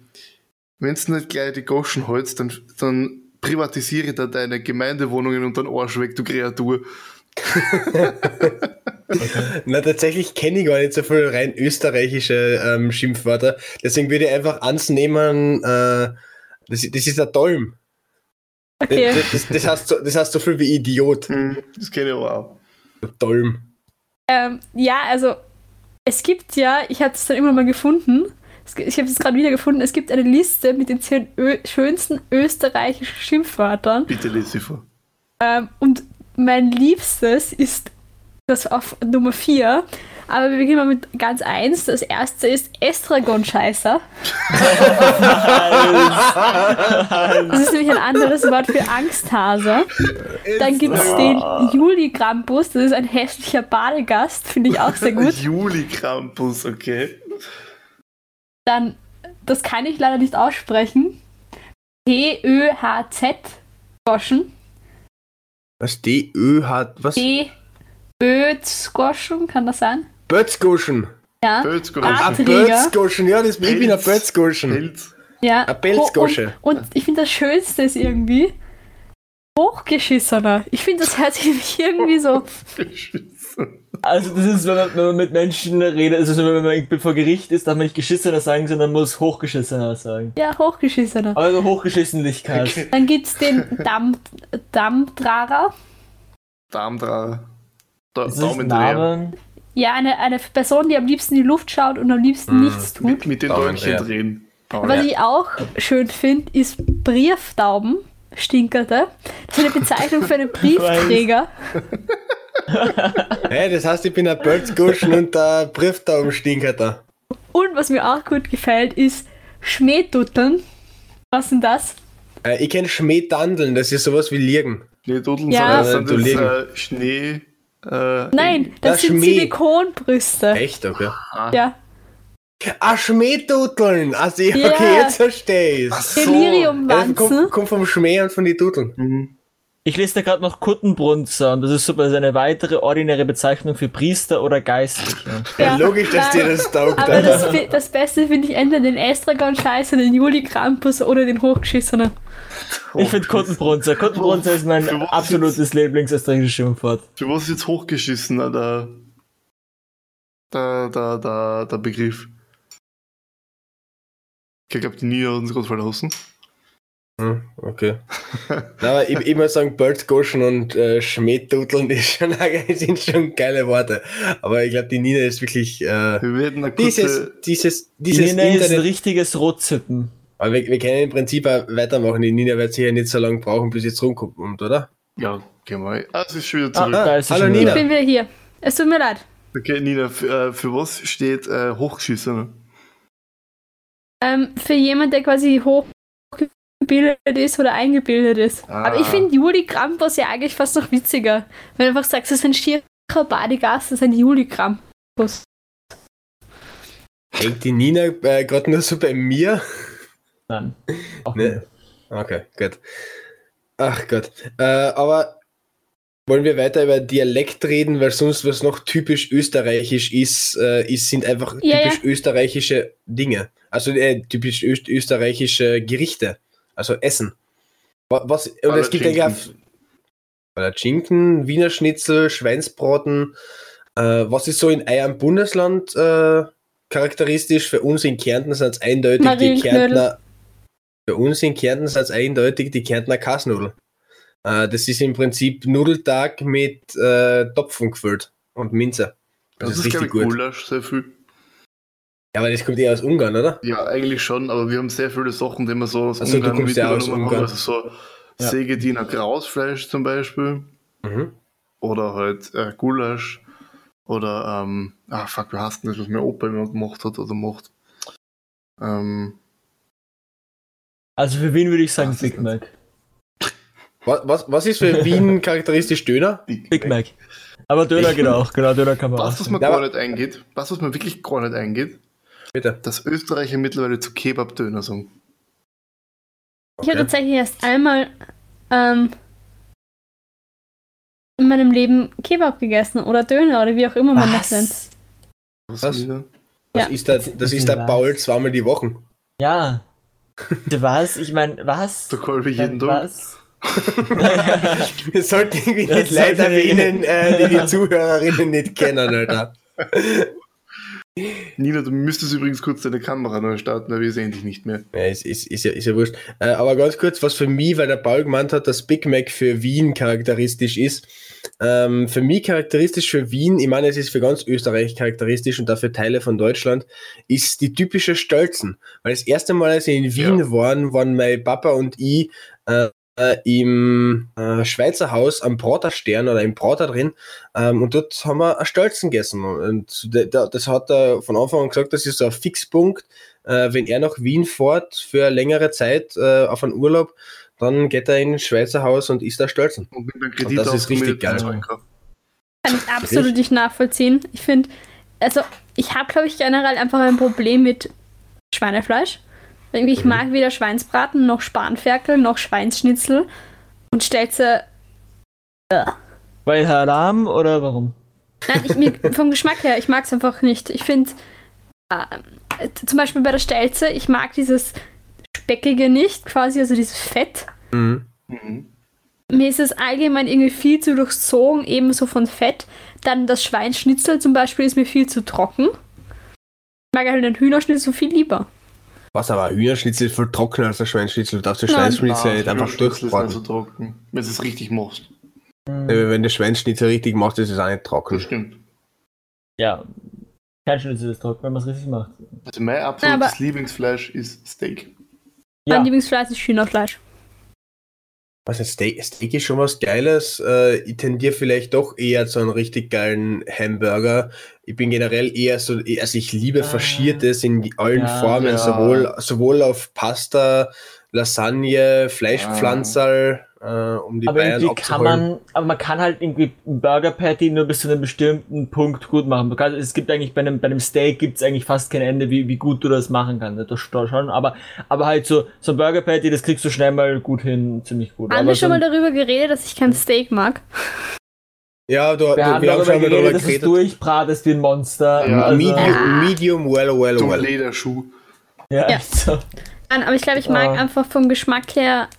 Wenn du nicht gleich die Goschen holst, dann, dann privatisiere da deine Gemeindewohnungen und den Arsch weg, du Kreatur. Na, tatsächlich kenne ich gar nicht so viele rein österreichische ähm, Schimpfwörter. Deswegen würde ich einfach eins nehmen, äh, das, das ist der Dolm. Okay. Das, das, das, heißt so, das heißt so viel wie Idiot. Hm, das kenne ich aber auch. Dolm. Ähm, ja, also es gibt ja, ich habe es dann immer mal gefunden, ich habe es gerade wieder gefunden, es gibt eine Liste mit den zehn Ö schönsten österreichischen Schimpfwörtern Bitte lese sie vor. ähm, und mein liebstes ist das auf Nummer 4, aber wir beginnen mal mit ganz eins. Das erste ist Estragon-Scheißer. Das ist nämlich ein anderes Wort für Angsthase. Dann gibt es den Juli-Krampus, das ist ein hässlicher Badegast, finde ich auch sehr gut. Juli Krampus, okay. Dann, das kann ich leider nicht aussprechen. P-Ö-H-Z Goschen. Was D Ö hat. Was? P-Ö-Goschen, kann das sein? Bötzgoschen. Ja. Bötzgoschen. Ah. Bötzgoschen, ja, das, ich bin ein Pelz. Bötzgoschen. Pilz. Ja. Eine Pelzgosche. Und, und ich finde das Schönste ist irgendwie hochgeschissener. Ich finde, das hört sich irgendwie so. Also das ist, wenn man, wenn man mit Menschen redet, also wenn man irgendwie vor Gericht ist, darf man nicht geschissener sagen, sondern muss hochgeschissener sagen. Ja, hochgeschissener. Also Hochgeschissenlichkeit. Okay. Dann gibt es den Damm, Dammdrarer. Darmdraher. Da, Ist das ein Daumendreher. Name? Ja, eine, eine Person, die am liebsten in die Luft schaut und am liebsten nichts tut. Mit, mit den. Däumchen drehen. Was ich auch schön finde, ist Brieftauben. Stinkerte. Das ist eine Bezeichnung für einen Briefträger. Hey, das heißt, ich bin ein Bötzgoschen und der Brieftaubenstinkert Und was mir auch gut gefällt, ist Schmähdutteln. Was ist denn das? Äh, ich kenne Schmähdandeln, das ist sowas wie Liegen. Schneedudeln Ja. sind Du das Legen. äh, Schnee. Äh, Nein, das, Das sind Schmäh. Silikonbrüste. Echt, okay. Ja. Ah, Schmähdudeln. Also, okay, Ja. jetzt verstehe ich das Deliriumwanzen. kommt, kommt vom Schmäh und von den Dudeln. Mhm. Ich lese da gerade noch Kuttenbrunzer und das ist super, das ist eine weitere ordinäre Bezeichnung für Priester oder Geistliche. Ja, logisch, dass dir das taugt. Aber Alter. das, das Beste finde ich entweder den Estragon-Scheiße, den Juli-Krampus oder den Hochgeschissenen. Ich finde Kuttenbrunzer. Kuttenbrunzer ist mein absolutes Lieblingsösterreichisches Schimpfwort. Für was ist jetzt hochgeschissen, der, der, der, der, der Begriff? Ich glaube, die Nia hat uns gerade verlassen. Hm, okay. Na, aber ich, ich muss sagen, Bötzgoschen und äh, Schmähdudeln ist schon, sind schon geile Worte. Aber ich glaube, die Nina ist wirklich äh, Wir werden eine kurze. dieses, dieses, Die dieses Nina ist ein Internet. richtiges Rotzippen. Aber wir, wir können im Prinzip auch weitermachen. Die Nina wird sicher nicht so lange brauchen, bis jetzt rumkommt, oder? Ja, gehen wir. Ah, es ist schon wieder Ah, zurück. ist sie hallo, Ich Nina. wieder. bin wieder hier. Es tut mir leid. Okay, Nina, für, äh, für was steht äh, hochgeschissen? Ähm, für jemand, der quasi hochgebildet gebildet ist oder eingebildet ist. Ah. Aber ich finde Juli Krampus ja eigentlich fast noch witziger. Wenn du einfach sagst, das ist ein schierer Badegast, das ist ein Juli Krampus. Hängt die Nina äh, gerade nur so bei mir? Nein. Auch Nee. Okay, gut. Ach Gott. Äh, aber wollen wir weiter über Dialekt reden, weil sonst was noch typisch österreichisch ist, äh, ist sind einfach Ja, typisch österreichische Dinge. Also äh, typisch öst österreichische Gerichte. Also Essen. Wa- Was, und es gibt eigentlich auch Palatschinken, Wiener Schnitzel, Schweinsbraten. Äh, was ist so in eurem Bundesland äh, charakteristisch? Für uns in Kärnten sind es eindeutig die. Kärntner. Für uns in Kärnten sind es eindeutig die Kärntner Kasnudel. Äh, das ist im Prinzip Nudeltag mit äh, Topfen gefüllt und Minze. Das, Das, ist ist, richtig ich, gut. Gulasch, sehr viel. Ja, aber das kommt eher aus Ungarn, oder? Ja, eigentlich schon, aber wir haben sehr viele Sachen, die wir so aus Also, Ungarn. haben. Also so Ja. Sägediener Grausfleisch zum Beispiel. Mhm. Oder halt äh, Gulasch. Oder, ähm, ah fuck, wie heißt denn das, was mein Opa immer gemacht hat oder macht? Ähm, Also für wen würde ich sagen Was Big? Mac. Was, was, was ist für Wien charakteristisch Döner? Big Mac. Aber Döner geht auch, genau, Döner kann man Was, auch. was mir Ja, gar nicht eingeht, was, was mir wirklich gar nicht eingeht, Bitte. dass Österreicher mittlerweile zu Kebab-Döner sagen. Ich habe Okay. tatsächlich erst einmal ähm, in meinem Leben Kebab gegessen oder Döner oder wie auch immer man das nennt. Was? Was? wieder? Das Ja. ist der, das ist der? Paul zweimal die Woche. Ja. Was? Ich meine, was? Der Kolbe jeden Tag. Was? Wir sollten irgendwie Das nicht Leute ich- erwähnen, äh, die die Zuhörerinnen nicht kennen, Alter. Nina, du müsstest übrigens kurz deine Kamera neu starten, weil wir sehen dich nicht mehr. Ja, ist, ist, ist, ja, ist ja wurscht. Äh, aber ganz kurz, was für mich, weil der Paul gemeint hat, dass Big Mac für Wien charakteristisch ist. Ähm, für mich charakteristisch für Wien, ich meine, es ist für ganz Österreich charakteristisch und dafür Teile von Deutschland, ist die typische Stölzen. Weil das erste Mal, als wir in Wien Ja. waren, waren mein Papa und ich äh, äh, im äh, Schweizer Haus am Praterstern oder im Prater drin ähm, und dort haben wir ein Stölzen gegessen. Und das hat er von Anfang an gesagt, das ist so ein Fixpunkt, äh, wenn er nach Wien fährt für längere Zeit äh, auf einen Urlaub, dann geht er in ein Schweizer Haus und isst da Stölzen. Und mit einem Und das ist richtig geil. Kann ich absolut nicht nachvollziehen. Ich finde, also ich habe, glaube ich, generell einfach ein Problem mit Schweinefleisch. Irgendwie, ich Mhm. mag weder Schweinsbraten, noch Spanferkel, noch Schweinsschnitzel und Stelze. Weil Haram oder warum? Nein, ich, mir, vom Geschmack her, ich mag es einfach nicht. Ich finde, äh, zum Beispiel bei der Stelze, ich mag dieses Speckige nicht, quasi, also dieses Fett. Mhm. Mhm. Mir ist es allgemein irgendwie viel zu durchzogen, ebenso von Fett. Dann das Schweinsschnitzel zum Beispiel ist mir viel zu trocken. Ich mag halt den Hühnerschnitzel viel lieber. Was aber, ein Hühnerschnitzel ist viel trockener als ein Schweinsschnitzel. Du darfst den Nein. Schweinsschnitzel nicht einfach Hühnerschnitzel ist nicht durchbraten. so trocken, wenn du es richtig machst. Wenn der Schweinsschnitzel richtig macht, ist es auch nicht Das trocken. stimmt. Ja. Kein Schnitzel ist trocken, wenn man es richtig macht. Also mein absolutes Lieblingsfleisch ist Steak. Ja. Mein Lieblingsfleisch ist Hühnerfleisch. Was ein Steak, Steak ist schon was Geiles. Äh, ich tendiere vielleicht doch eher zu einem richtig geilen Hamburger. Ich bin generell eher so, also ich liebe Ah. Faschiertes in allen Ja, Formen, ja. sowohl, sowohl auf Pasta, Lasagne, Fleischpflanzerl, äh, um die Aber Bayern irgendwie kann man, aber man kann halt irgendwie Burger Patty nur bis zu einem bestimmten Punkt gut machen. Du Es gibt eigentlich bei einem, bei einem Steak gibt es eigentlich fast kein Ende, wie, wie gut du das machen kannst. Das schon, aber, aber halt so, so ein Burger Patty, das kriegst du schnell mal gut hin, ziemlich gut. Haben aber wir schon so mal darüber geredet, dass ich kein Steak mag? Ja, du, wir du, haben wir haben schon mal geredet, darüber dass du geredet. durchbratest wie ein Monster. Ja, also, Medium, medium well, well, well. Lederschuh. ja, Ja. So. Nein, aber ich glaube, ich mag Ah. einfach vom Geschmack her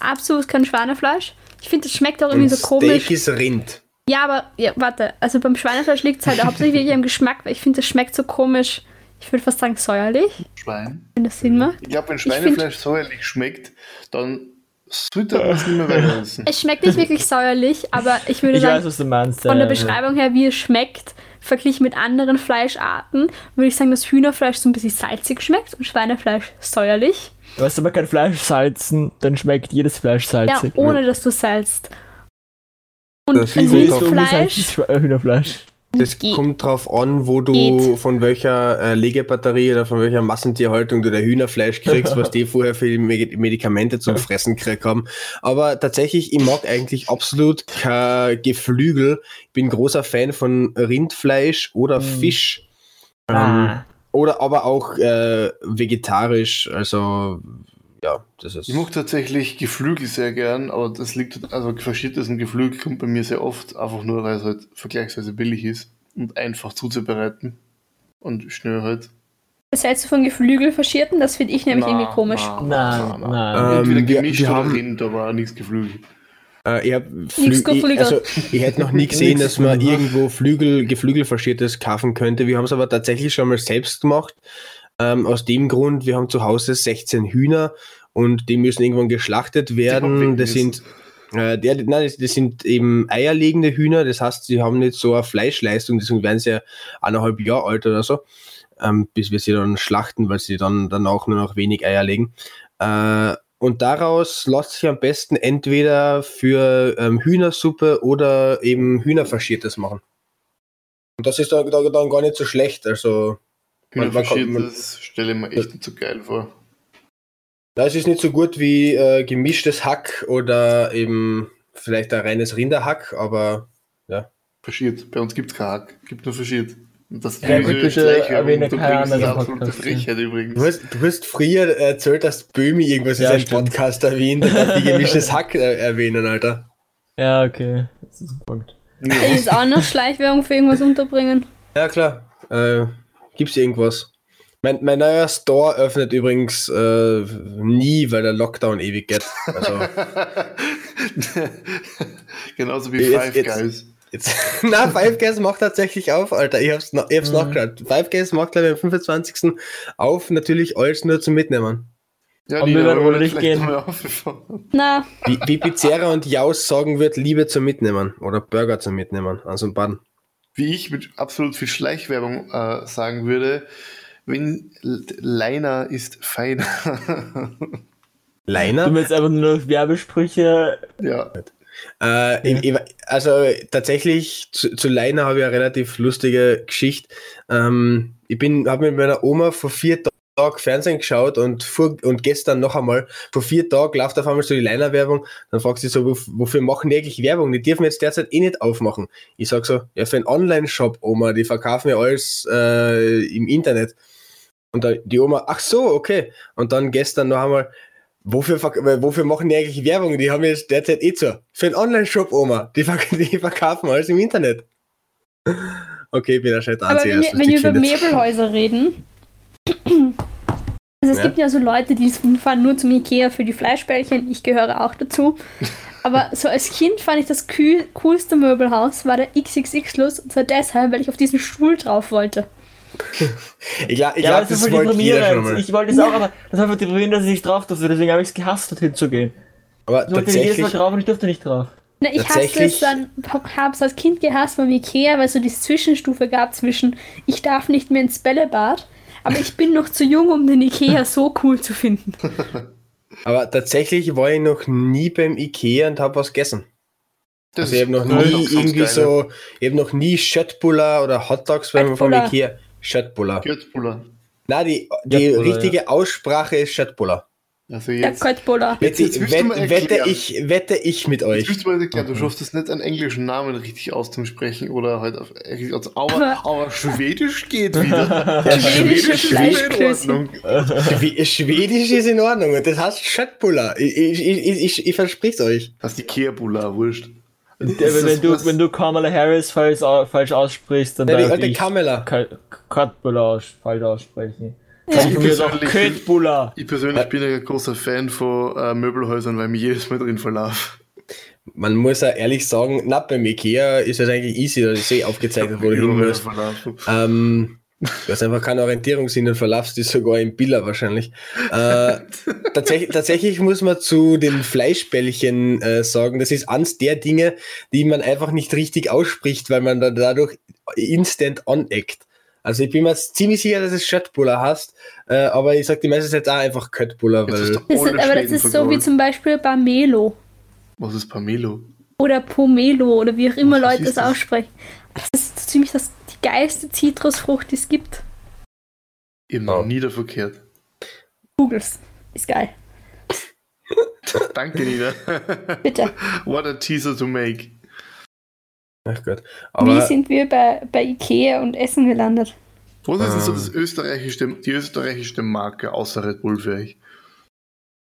absolut kein Schweinefleisch. Ich finde, das schmeckt auch Und irgendwie so komisch. Steak ist Rind. Ja, aber ja, warte, also beim Schweinefleisch liegt es halt hauptsächlich wirklich am Geschmack, weil ich finde, das schmeckt so komisch. Ich würde fast sagen säuerlich, Schwein. wenn das Sinn macht. Ich glaube, wenn find- Schweinefleisch säuerlich schmeckt, dann sollte man es nicht mehr weiter essen. Es schmeckt nicht wirklich säuerlich, aber ich würde Ich sagen, weiß, was du meinst. von der ja. Beschreibung her, wie es schmeckt, verglichen mit anderen Fleischarten, würde ich sagen, dass Hühnerfleisch so ein bisschen salzig schmeckt und Schweinefleisch säuerlich. Du hast aber kein Fleisch salzen, dann schmeckt jedes Fleisch Ja, salzig. ohne dass du salzt. Und Das ein ist äh, Hühnerfleisch. Das kommt drauf an, wo du Geht. von welcher äh, Legebatterie oder von welcher Massentierhaltung du der Hühnerfleisch kriegst, was die vorher für die Me- Medikamente zum Fressen gekriegt haben. Aber tatsächlich, ich mag eigentlich absolut kein Geflügel. Ich bin großer Fan von Rindfleisch oder Mm. Fisch. Ähm, Ah. Oder aber auch äh, vegetarisch. Also, ja, das ist. Ich mag tatsächlich Geflügel sehr gern, aber das liegt, also verschiedtes und Geflügel kommt bei mir sehr oft, einfach nur, weil es halt vergleichsweise billig ist und einfach zuzubereiten. Und schnell halt. Was hältst du von Geflügel verschierten? Das finde ich nämlich Na, irgendwie komisch. Nein, nein. Entweder Ähm, wir- gemischt wir oder haben- Rind, aber nichts Geflügel. Äh, ich, Flü also, ich hätte noch nie gesehen, dass man Geflügel. irgendwo Flügel, Geflügelfaschiertes kaufen könnte. Wir haben es aber tatsächlich schon mal selbst gemacht. Ähm, aus dem Grund, wir haben zu Hause 16 Hühner und die müssen irgendwann geschlachtet werden. Das sind, äh, der, nein, das, das sind eben eierlegende Hühner. Das heißt, sie haben nicht so eine Fleischleistung, deswegen werden sie ja eineinhalb Jahre alt oder so, ähm, bis wir sie dann schlachten, weil sie dann, dann auch nur noch wenig Eier legen. Äh, und daraus lässt sich am besten entweder für ähm, Hühnersuppe oder eben Hühnerfaschiertes machen. Und das ist dann, dann, dann gar nicht so schlecht. Also, das stelle ich mir echt nicht so geil vor. das ist nicht so gut wie äh, gemischtes Hack oder eben vielleicht ein reines Rinderhack, aber Faschiert. Bei uns gibt es kein Hack, gibt nur faschiert. Und das Ja, ist Gleiche erwähne keine anderen absolute. Frechheit übrigens. du hast, du hast früher erzählt, dass Böhmi irgendwas in Ja, seinem stimmt. Podcast erwähnt und hat die gemischtes Hack äh, erwähnen, Alter. Ja, okay. Das ist ein Punkt. Ja. Jetzt auch noch Schleichwerbung für irgendwas unterbringen? Ja, klar. Äh, gibt's irgendwas? Mein, mein neuer Store öffnet übrigens äh, nie, weil der Lockdown ewig geht. Also, Genauso wie Jetzt- Five jetzt- Guys. jetzt, na, Five Guys macht tatsächlich auf, Alter. Ich hab's, noch- ich hab's Mhm. nachgeschaut. Five Guys macht, glaube ich, am 25. auf, natürlich alles nur zum Mitnehmen. Ja, Und Nina, wir wohl nicht gehen. Na, Wie, wie Pizzeria und Jaus sagen wird, Liebe zum Mitnehmen oder Burger zum Mitnehmen. Also ein Baden. Wie ich mit absolut viel Schleichwerbung äh, sagen würde, wenn Leiner ist feiner. Du Leiner? willst einfach nur noch Werbesprüche. ja. Äh, ich, also tatsächlich zu, zu Leiner habe ich eine relativ lustige Geschichte. Ähm, ich bin, habe mit meiner Oma vor vier Tagen Fernsehen geschaut und, vor, und gestern noch einmal, vor vier Tagen läuft auf einmal so die Leiner-Werbung. Dann fragt sie so, wof- wofür machen die eigentlich Werbung? Die dürfen jetzt derzeit eh nicht aufmachen. Ich sag so, ja, für einen Online-Shop, Oma, die verkaufen ja alles äh, im Internet. Und dann die Oma, ach so, okay. Und dann gestern noch einmal, Wofür, verk- wofür machen die eigentlich Werbung? Die haben jetzt derzeit eh zu. Für einen Online-Shop, Oma. Die, verk die verkaufen alles im Internet. Okay, ich bin der Scheiß aber wenn wir, wenn wir über Möbelhäuser reden. Also es Ja. gibt ja so Leute, die fahren nur zum Ikea für die Fleischbällchen. Ich gehöre auch dazu. Aber so als Kind fand ich das coolste Möbelhaus war der XXX-Lus und zwar deshalb, weil ich auf diesen Stuhl drauf wollte. Ich, glaub- ich ja, glaube, das ist das voll wollte jeder schon mal. Ich wollte es auch, aber das war voll deprimierend, dass ich nicht drauf durfte. Deswegen habe ich es gehasst, dorthin zu gehen. Aber Ich wollte jedes Mal drauf und ich durfte nicht drauf. Na, ich es dann, habe es als Kind gehasst beim Ikea, weil es so diese Zwischenstufe gab zwischen ich darf nicht mehr ins Bällebad, aber ich bin noch zu jung, um den Ikea so cool zu finden. aber tatsächlich war ich noch nie beim Ikea und habe was gegessen. Das Also ich habe noch nie irgendwie so, ich habe noch nie Schöttbuller oder Hotdogs beim vom. Ikea. Schöttbuller. Götzbuller. Na, die, die Schöttbuller, richtige Aussprache ist Schöttbuller. Also Der jetzt. Köttbuller. Jetzt- Wette, jetzt mal wette, wette, ich, wette ich mit Jetzt euch. du mal erklären, du schaffst es nicht, einen englischen Namen richtig auszusprechen oder halt auf also, aber, Aber- Schwedisch geht wieder. Ja, Schwedische Schwedisch ist in. Ordnung. Schwe- Schwedisch ist in Ordnung und das heißt Schöttbuller. Ich, ich, ich, ich, ich versprich's euch. Das ist die Kehrbulla, wurscht. Der, wenn, du, wenn du Kamala Harris falsch, falsch aussprichst, dann Ja, die darf ich Kamela. Katbulla aus, falsch aussprechen. Ja. Ich persönlich bin-. Ich persönlich bin ja ein großer Fan von äh, Möbelhäusern, weil mich jedes Mal drin verlaufe. Man muss ja ehrlich sagen, na, beim Ikea ist das eigentlich easy, da ist eh aufgezeichnet, wo du hin musst. Ähm, du hast einfach keine Orientierungssinn und verlaufst dich sogar im Biller wahrscheinlich. Äh, tatsächlich, tatsächlich muss man zu den Fleischbällchen äh, sagen, das ist eins der Dinge, die man einfach nicht richtig ausspricht, weil man da dadurch instant aneckt. Also ich bin mir ziemlich sicher, dass es Schöttbuller hast, äh, aber ich sag die meiste Zeit auch einfach Köttbuller, ist weil doch- Das Alle ist, aber das ist so wie zum Beispiel Bamelo Was ist Pamelo? oder Pomelo oder wie auch immer Was Leute ist es das? aussprechen. Das ist ziemlich das, geilste Zitrusfrucht, die es gibt. Immer Oh. nie der verkehrt. Googles. Ist geil. Danke, Nina. Bitte. What a teaser to make. Ach Gott. Wie Aber sind wir bei, bei Ikea und Essen gelandet? Was ist denn so Ähm. das österreichische, die österreichische Marke außer Red Bull für euch?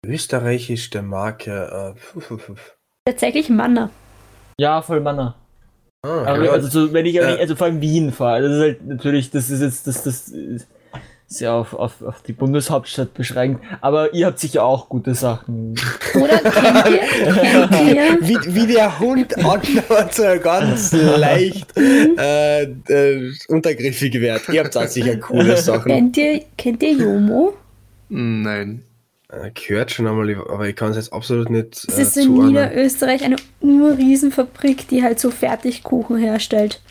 österreichische Marke. Äh. Tatsächlich Manna. Ja, voll Manner. Ah, Aber also, so, wenn ich Ja. also vor allem Wien fahre, das ist halt natürlich, das ist jetzt, das, das ist ja auf, auf, auf die Bundeshauptstadt beschränkt. Aber ihr habt sicher auch gute Sachen. Oder kennt ihr, kennt ihr, wie, wie der Hund andauernd so ganz leicht äh, äh, untergriffig wird. Ihr habt auch sicher coole Sachen. kennt ihr, kennt ihr Jomo? Nein. Äh, gehört schon einmal, aber ich kann es jetzt absolut nicht Das äh, ist in zuordnen. Niederösterreich eine Urriesenfabrik, die halt so Fertigkuchen herstellt.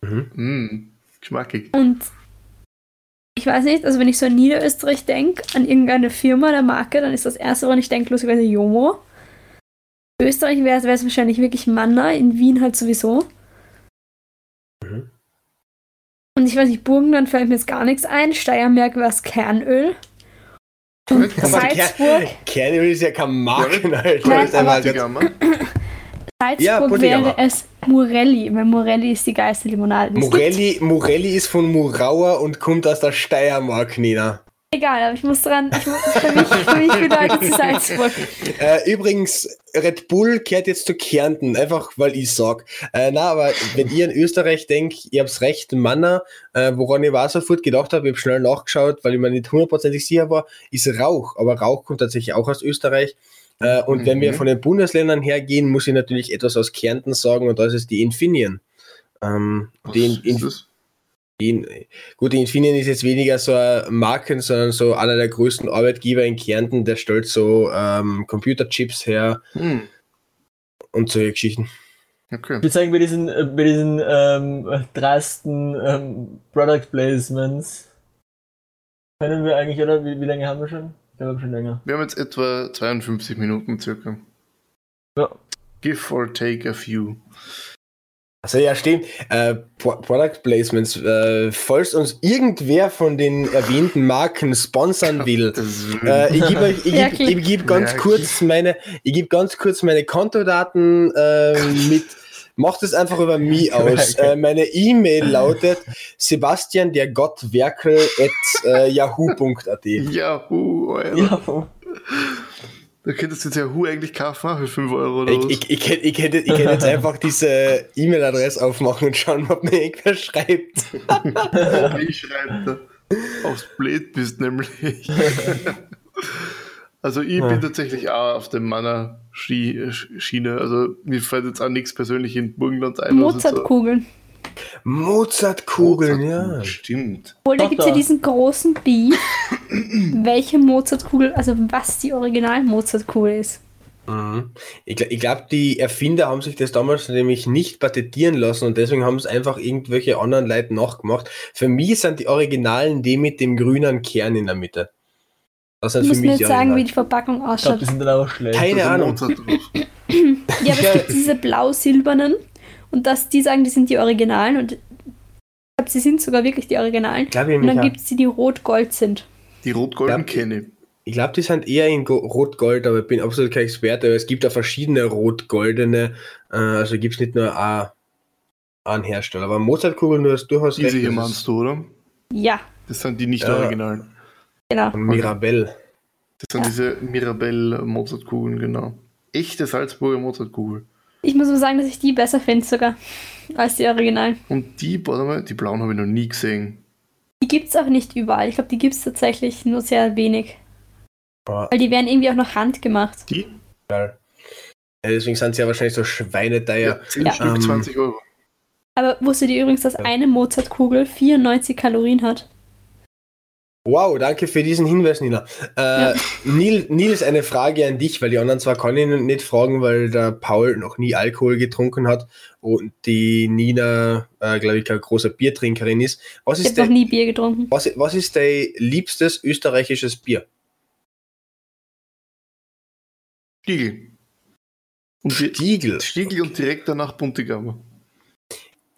Mm, geschmackig. Und ich weiß nicht, also wenn ich so an Niederösterreich denke, an irgendeine Firma der Marke, dann ist das erste, woran ich denke, lustigerweise Jomo. Österreich wäre es wahrscheinlich wirklich Manna, in Wien halt sowieso. Mhm. Und ich weiß nicht, Burgenland fällt mir jetzt gar nichts ein. Steiermark war es Kernöl. Und Korrekt. Aber Ker- Salzburg, Kernöl ist ja kein Marken, Alter. Nein, Das ist einfach aber-. Ja, Salzburg Pudding wäre es Morelli, weil Morelli ist die geilste Limonade. Morelli, Morelli ist von Murauer und kommt aus der Steiermark, Nina. Egal, aber ich muss dran, ich muss, für mich, für mich bedeutet es Salzburg. Äh, übrigens, Red Bull kehrt jetzt zu Kärnten, einfach weil ich sag. Äh, na, aber wenn ihr in Österreich denkt, ihr habt's recht, Manner, äh, woran ich war sofort gedacht habe, ich habe schnell nachgeschaut, weil ich mir nicht hundertprozentig sicher war, ist Rauch. Aber Rauch kommt tatsächlich auch aus Österreich. Äh, und wenn wir Mhm. von den Bundesländern hergehen, muss ich natürlich etwas aus Kärnten sagen und das ist die Infineon. Ähm, Was die, ist in, das? In, gut, Infineon ist jetzt weniger so ein Marken, sondern so einer der größten Arbeitgeber in Kärnten, der stellt so ähm, Computerchips her Hm, und solche Geschichten. okay. Ich würde sagen, bei diesen, äh, bei diesen ähm, dreisten ähm, Product Placements können wir eigentlich, oder? Wie, wie lange haben wir schon? Ich glaube schon länger. Wir haben jetzt etwa 52 Minuten circa. Ja. Give or take a few. Also ja, stimmt. Äh, Pro Product Placements. Äh, falls uns irgendwer von den erwähnten Marken sponsern will, äh, ich gebe euch, ich geb, ich geb ganz kurz meine, ich gebe ganz kurz meine Kontodaten äh, mit. Macht es einfach über mich aus. Äh, meine E-Mail lautet Sebastian der Gott Werkel at äh, yahoo.at. Yahoo, Alter. Ja, Da könntest du jetzt Yahoo eigentlich kaufen für 5 Euro oder Ich, was? ich, ich, kann- ich, kann, ich kann jetzt einfach diese E-Mail-Adresse aufmachen und schauen, ob mir irgendwer schreibt. ich schreibe da. Aufs Blöd bist nämlich. also ich bin tatsächlich auch auf dem Manner Ski Schiene. Also mir fällt jetzt auch nichts persönlich in Burgenland ein. was jetzt so- Mozartkugeln. Mozartkugeln, ja. Stimmt. Obwohl, da gibt es ja diesen großen Beef, welche Mozartkugel, also was die Original-Mozartkugel ist. Mhm. Ich, ich glaube, die Erfinder haben sich das damals nämlich nicht patentieren lassen und deswegen haben es einfach irgendwelche anderen Leute nachgemacht. Für mich sind die Originalen die mit dem grünen Kern in der Mitte. Das sind Ich muss mir jetzt sagen, wie die Verpackung ich glaube, ausschaut. die sind dann auch schlecht. Keine Ahnung. Mozart. Ja, aber es gibt diese blau-silbernen und dass die sagen, die sind die Originalen und ich glaube, sie sind sogar wirklich die Originalen. Glaub ich Und dann gibt es die, die rot-gold sind. Die rot-golden Ja. kenne ich. Ich glaube, die sind eher in Go- Rot-Gold, aber ich bin absolut kein Experte. Aber es gibt da verschiedene Rot-Goldene. Äh, also gibt es nicht nur ein- einen Hersteller. Aber Mozartkugeln, du hast durchaus Diese hier das meinst ist du, oder? Ja, Das sind die nicht Ja. originalen. genau. Mirabelle. Das sind diese Mirabelle-Mozartkugeln, genau. Echte Salzburger Mozartkugel. Ich muss nur sagen, dass ich die besser finde sogar als die Originalen. Und die, warte mal, die blauen habe ich noch nie gesehen. Die gibt es auch nicht überall. Ich glaube, die gibt es tatsächlich nur sehr wenig. Aber Weil die werden irgendwie auch noch handgemacht. Die? geil. Ja, deswegen sind sie ja wahrscheinlich so schweineteuer. 10 Ja. Stück, Ähm, 20 Euro. Aber wusstet ihr übrigens, dass Ja. eine Mozartkugel 94 Kalorien hat? Wow, danke für diesen Hinweis, Nina. Äh, Ja. Nil, Nils, eine Frage an dich, weil die anderen zwar kann ich nicht fragen, weil der Paul noch nie Alkohol getrunken hat und die Nina, äh, glaube ich, keine große Biertrinkerin ist. Was Ich ist, habe noch nie Bier getrunken. was, was ist dein liebstes österreichisches Bier? Stiegel. Und Stiegel. Stiegel und direkt danach Buntigammer.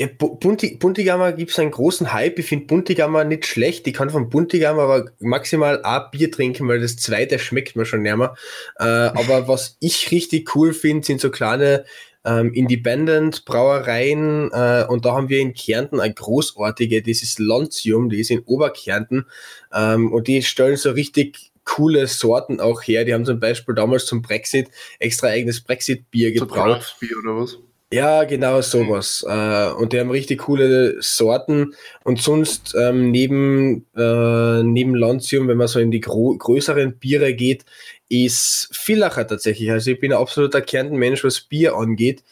Ja, Bunti, Buntigammer gibt es einen großen Hype. Ich finde Buntigammer nicht schlecht. Ich kann von Buntigammer aber maximal ein Bier trinken, weil das zweite schmeckt mir schon näher. Äh, aber was ich richtig cool finde, sind so kleine ähm, Independent Brauereien. Äh, und da haben wir in Kärnten eine großartige, das ist Lantium, die ist in Oberkärnten. Ähm, und die stellen so richtig coole Sorten auch her. Die haben zum Beispiel damals zum Brexit extra eigenes Brexit-Bier gebraut. So Bier oder was? Ja, genau sowas. Äh, und die haben richtig coole Sorten. Und sonst ähm, neben, äh, neben Lancium, wenn man so in die größeren Biere geht, ist Villacher tatsächlich. Also ich bin ein absoluter Kärnten-Mensch, was Bier angeht.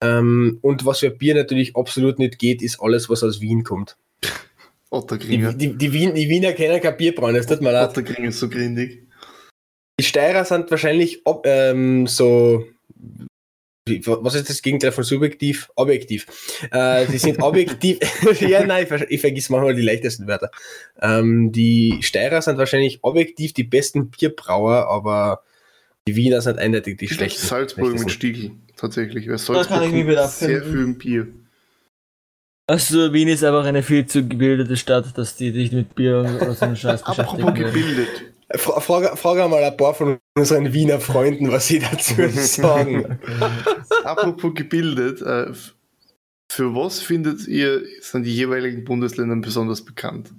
Ähm, und was für Bier natürlich absolut nicht geht, ist alles, was aus Wien kommt. Otterkringer. Die, die, die, Wien, die Wiener kennen kein Bierbrauen, das tut mir leid. Otterkringer ist so grindig. Die Steirer sind wahrscheinlich ob, ähm, so was ist das Gegenteil von subjektiv? Objektiv. Äh, die sind objektiv. ja, nein, ich, ich vergiss manchmal die leichtesten Wörter. Ähm, die Steirer sind wahrscheinlich objektiv die besten Bierbrauer, aber die Wiener sind eindeutig die schlechtesten. Salzburg mit Stiegel, tatsächlich. Weil Salzburg da kann ich mich sehr viel Bier. Also Wien ist einfach eine viel zu gebildete Stadt, dass die sich mit Bier oder so einem Scheiß beschäftigen. Apropos gebildet. Frage, frage mal ein paar von unseren Wiener Freunden, was sie dazu sagen. Apropos gebildet, äh, für was findet ihr, sind die jeweiligen Bundesländer besonders bekannt?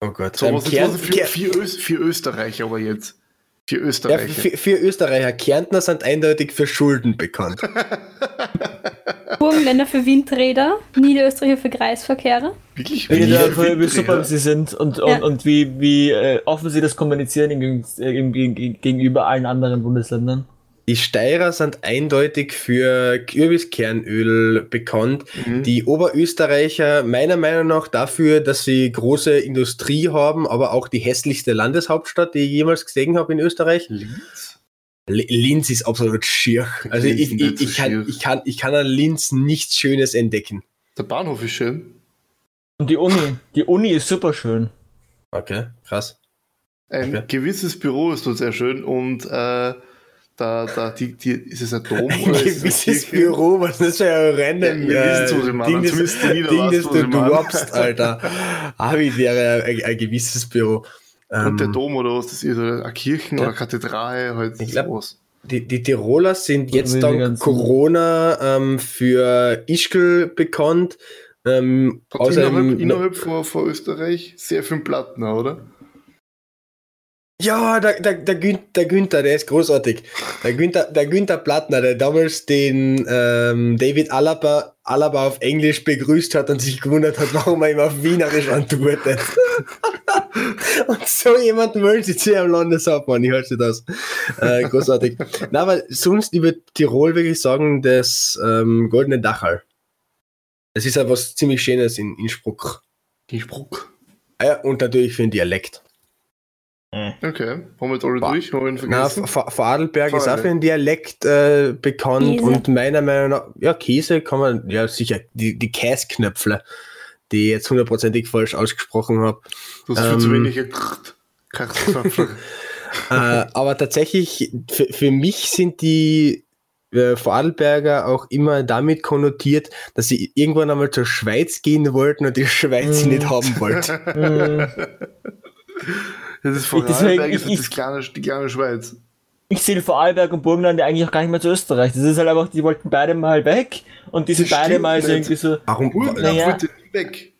Oh Gott. So, was, Kern, was für, für, Öst, für Österreich aber jetzt. Für Österreicher. Ja, für, für, Österreicher. Kärntner sind eindeutig für Schulden bekannt. Burgenländer für Windräder, Niederösterreicher für Kreisverkehre. Wirklich? Wie, wie, wie super sie sind und, und, ja. und wie, wie äh, offen sie das kommunizieren gegenüber allen anderen Bundesländern. Die Steirer sind eindeutig für Kürbiskernöl bekannt. Mhm. Die Oberösterreicher meiner Meinung nach dafür, dass sie große Industrie haben, aber auch die hässlichste Landeshauptstadt, die ich jemals gesehen habe in Österreich. Linz? Linz ist absolut schier. Also ich, ich, ich, kann, ich, kann, ich kann an Linz nichts Schönes entdecken. Der Bahnhof ist schön. Und die Uni. Die Uni ist super schön. Okay, krass. Ein okay. gewisses Büro ist dort sehr schön und äh, da, da, die, die, ist es ein Dom? Ein gewisses Büro, was ist ja ein random ja, äh, Ding, das, Ding, das du droppst, Alter. Ah, wie wäre ein, ein gewisses Büro. Und ähm, der Dom oder was das ist, oder eine Kirchen oder Kathedrale, halt ich glaub, Die, die Tiroler sind jetzt dank Corona ähm, für Ischgl bekannt. Ähm, innerhalb, innerhalb von, von Österreich sehr viel Plattner, oder? Ja, der, der, der, Gün, der Günther, der ist großartig. Der Günther, der Günther Plattner, der damals den ähm, David Alaba, Alaba auf Englisch begrüßt hat und sich gewundert hat, warum er ihm auf Wienerisch antwortet. und so jemand will sich zu am Landeshauptmann, ich halte das. Äh, großartig. Na, aber sonst über Tirol würde ich sagen, das ähm, Goldene Dachal. Das ist ja was ziemlich Schönes in Innsbruck. Innsbruck. Ja, und natürlich für den Dialekt. Hm. Okay, haben wir jetzt alle durch? Haben wir vergessen? Na, Vorarlberg ist auch für den Dialekt äh, bekannt Käse. und meiner Meinung nach, ja, Käse kann man, ja sicher, die, die Käsknöpfle, die ich jetzt hundertprozentig falsch ausgesprochen habe. Du hast ähm, viel zu wenig äh, Aber tatsächlich, für, für mich sind die äh, Vorarlberger auch immer damit konnotiert, dass sie irgendwann einmal zur Schweiz gehen wollten und die Schweiz mm. nicht haben wollten. Das ist Vorarlberg, ist das kleine, die kleine Schweiz. Ich sehe Vorarlberg und Burgenland eigentlich auch gar nicht mehr zu Österreich. Das ist halt einfach, die wollten beide mal weg und die sind beide mal so irgendwie so. Warum Burgenland naja, wollte weg?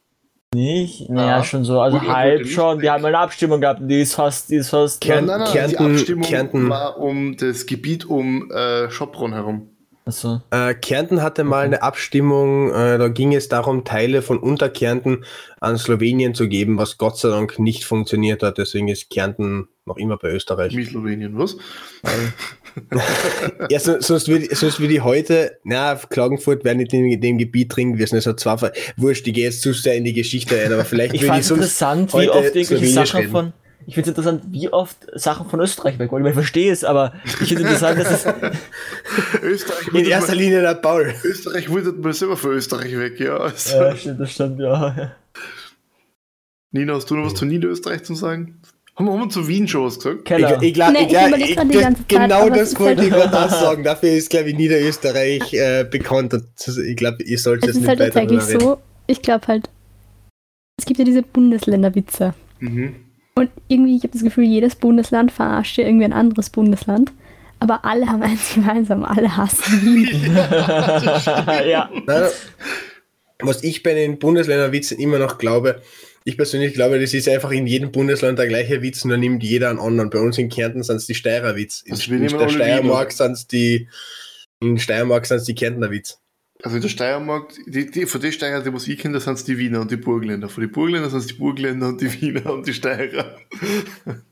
Nicht? Naja, schon so, also Burgenland halb schon. Die haben eine Abstimmung gehabt und die ist fast, die ist fast. Kärnten, nein, nein, Kärnten, die Abstimmung Kärnten. war um das Gebiet um äh, Schopron herum. So. Äh, Kärnten hatte mal eine Abstimmung, äh, da ging es darum, Teile von Unterkärnten an Slowenien zu geben, was Gott sei Dank nicht funktioniert hat. Deswegen ist Kärnten noch immer bei Österreich. Wie Slowenien, was? ja, so, sonst würde sonst würd ich heute, na, Klagenfurt wäre nicht in dem Gebiet drin gewesen. Es hat zwar wurscht, ich gehe jetzt zu sehr in die Geschichte ein, aber vielleicht ich würde ich sonst interessant, wie oft irgendwelche Sachen reden. von ich finde es interessant, wie oft Sachen von Österreich weg wollen. Ich verstehe es, aber ich finde es interessant, dass es. Österreich In erster mal, Linie der Paul. Österreich wurde mal selber von Österreich weg, ja. Also. Ja, stimmt, das stimmt, ja. Nina, hast du noch was zu Niederösterreich zu sagen? Haben wir, haben wir zu Wien schon was gesagt? Keller. Ich, ich, glaub, Nee, ich, ich glaub, ich, Zeit, genau aber das es wollte ich ist gerade auch sagen. Dafür ist, glaube ich, Niederösterreich äh, bekannt. Und ich glaube, ihr sollt Es ist nicht halt weiter reden. so, ich glaube halt, es gibt ja diese Bundesländerwitze. Mhm. Und irgendwie, ich habe das Gefühl, jedes Bundesland verarscht ja irgendwie ein anderes Bundesland. Aber alle haben eins gemeinsam, alle hassen Wien. ja. Nein, was ich bei den Bundesländerwitzen immer noch glaube, ich persönlich glaube, das ist einfach in jedem Bundesland der gleiche Witz, nur nimmt jeder einen anderen. Bei uns in Kärnten sind es die Steirer Witz. In, Also in nehmen der Steiermark sind es die, in Steiermark sind es die Kärntner Witz. Also in der Steiermark, die, die, von den Steirer, die was ich kenne, sind es die Wiener und die Burgländer. Von den Burgländer sind es die Burgländer und die Wiener und die Steirer.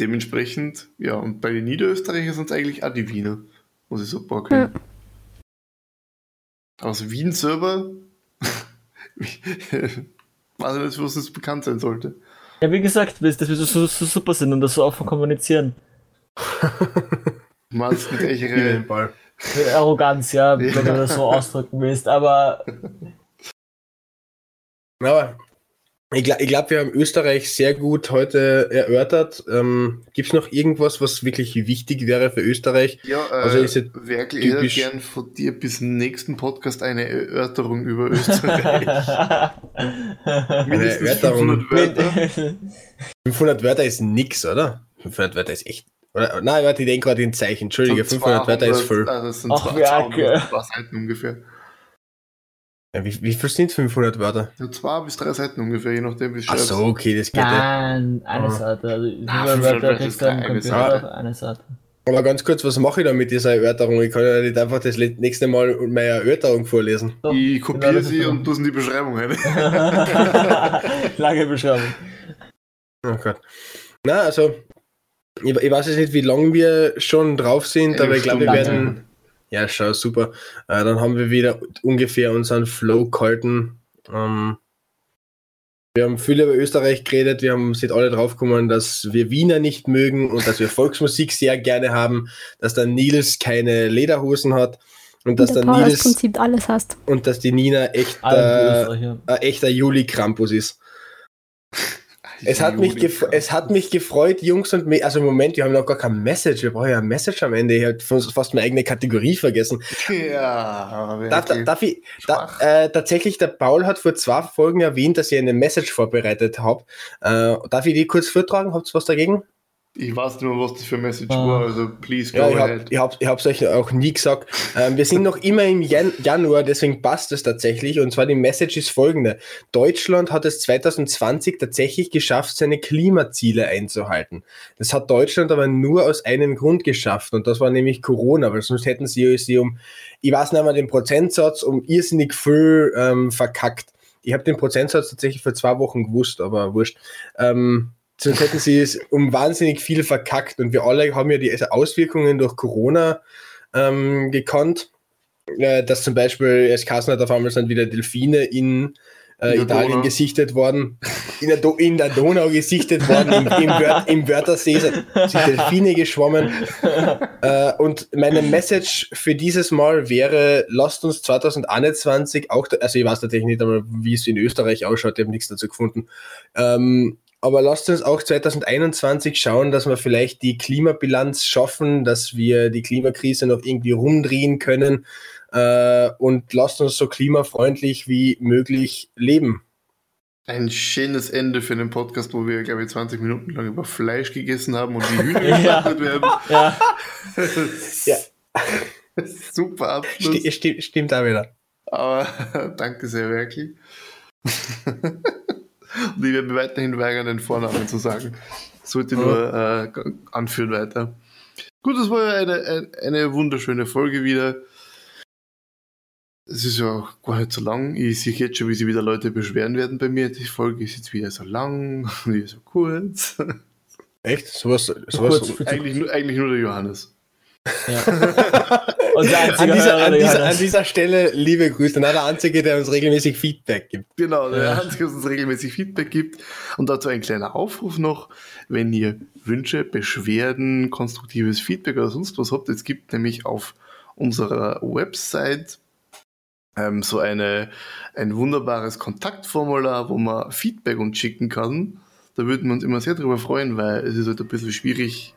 Dementsprechend, ja, und bei den Niederösterreichern sind es eigentlich auch die Wiener, muss ich so packen. Ja. Aus Wien selber, weiß ich nicht, was das bekannt sein sollte. ja, wie gesagt, dass wir so, so, so super sind und das so offen kommunizieren. Meinst du den Ball. Arroganz, ja, wenn du das so ausdrücken willst. Aber Aber ich, ich glaube, wir haben Österreich sehr gut heute erörtert. Ähm, Gibt es noch irgendwas, was wirklich wichtig wäre für Österreich? Ja, äh, Also ist es wirklich, ich hätte typisch- gern von dir bis zum nächsten Podcast eine Erörterung über Österreich. Mindestens Erörterung. 500 Wörter. 500 Wörter ist nix, oder? 500 Wörter ist echt. Oder, nein, warte, ich denke gerade in Zeichen. Entschuldige, Sind 500 Wörter ist 200, voll. Also das sind Ach, 200, Werke. zwei Seiten ungefähr. Ja, wie, wie viel sind 500 Wörter? Ja, zwei bis drei Seiten ungefähr, je nachdem, wie es Ach so, okay, das geht ja. Nein, eine Ah. Seite. Also, Ah, über 500 Wörter ist dann eine Computer eine Seite. Aber ganz kurz, was mache ich da mit dieser Erörterung? Ich kann ja nicht einfach das nächste Mal meine Erörterung vorlesen. So, Ich genau kopiere sie und tue es in die Beschreibung rein. Lange Beschreibung. Oh Gott. Na, also, ich, ich weiß jetzt nicht, wie lange wir schon drauf sind, aber ich glaube, wir werden. Ja, schau, super. Äh, dann haben wir wieder ungefähr unseren Flow gehalten. Ähm, wir haben viel über Österreich geredet, wir haben sind alle draufgekommen, dass wir Wiener nicht mögen und dass wir Volksmusik sehr gerne haben, dass der Nils keine Lederhosen hat und dass der der Nils Prinzip alles hast. und dass die Nina echt äh, ein echter Juli-Krampus ist. Es hat, mich es hat mich gefreut, Jungs und mich. Also, Moment, wir haben noch gar kein Message. Wir brauchen ja ein Message am Ende. Ich habe fast meine eigene Kategorie vergessen. Ja, Darf, wirklich. darf ich, da, äh, tatsächlich, der Paul hat vor zwei Folgen erwähnt, dass ich eine Message vorbereitet habe. Äh, darf ich die kurz vortragen? Habt ihr was dagegen? Ich weiß nicht mehr, was das für ein Message Ah. war, also please go Ja, ich ahead. habe ich hab, ich hab's euch auch nie gesagt. Ähm, wir sind noch immer im Jan Januar, deswegen passt es tatsächlich. Und zwar die Message ist folgende. Deutschland hat es 2020 tatsächlich geschafft, seine Klimaziele einzuhalten. Das hat Deutschland aber nur aus einem Grund geschafft und das war nämlich Corona, weil sonst hätten sie sie um, ich weiß nicht mehr den Prozentsatz, um irrsinnig viel ähm, verkackt. Ich habe den Prozentsatz tatsächlich vor zwei Wochen gewusst, aber wurscht. Ähm, sonst hätten sie es um wahnsinnig viel verkackt und wir alle haben ja die Auswirkungen durch Corona ähm, gekannt, äh, dass zum Beispiel es Kassen hat auf einmal sind wieder Delfine in, äh, Italien Donau. gesichtet worden, in der, Do in der Donau gesichtet worden, im, im, Wör im Wörthersee sind sind Delfine geschwommen. Äh, und meine Message für dieses Mal wäre, lasst uns 2021 auch, also ich weiß natürlich nicht einmal, wie es in Österreich ausschaut, ich habe nichts dazu gefunden, ähm, aber lasst uns auch 2021 schauen, dass wir vielleicht die Klimabilanz schaffen, dass wir die Klimakrise noch irgendwie rumdrehen können äh, und lasst uns so klimafreundlich wie möglich leben. Ein schönes Ende für einen Podcast, wo wir, glaube ich, 20 Minuten lang über Fleisch gegessen haben und wie Hühner geschlachtet werden. Ja, Ja. Super Abschluss. Sti sti stimmt auch wieder. Aber danke sehr, wirklich. Und ich werde mir weiterhin weigern, den Vornamen zu sagen. Sollte nur äh, anführen weiter. Gut, das war ja eine, eine, wunderschöne Folge wieder. Es ist ja auch gar nicht so lang. Ich sehe jetzt schon, wie sich wieder Leute beschweren werden bei mir. Die Folge ist jetzt wieder so lang, wieder so kurz. Echt? Sowas, kurz sowas, für eigentlich, nur, eigentlich nur der Johannes. Ja. Und der an, einzige dieser, Hörer, an, dieser, an dieser Stelle liebe Grüße. Na, der Einzige, der uns regelmäßig Feedback gibt. Genau, der Ja. Hans, der uns regelmäßig Feedback gibt. Und dazu ein kleiner Aufruf noch, wenn ihr Wünsche, Beschwerden, konstruktives Feedback oder sonst was habt. Es gibt nämlich auf unserer Website ähm, so eine, ein wunderbares Kontaktformular, wo man Feedback uns schicken kann. Da würden wir uns immer sehr darüber freuen, weil es ist halt ein bisschen schwierig,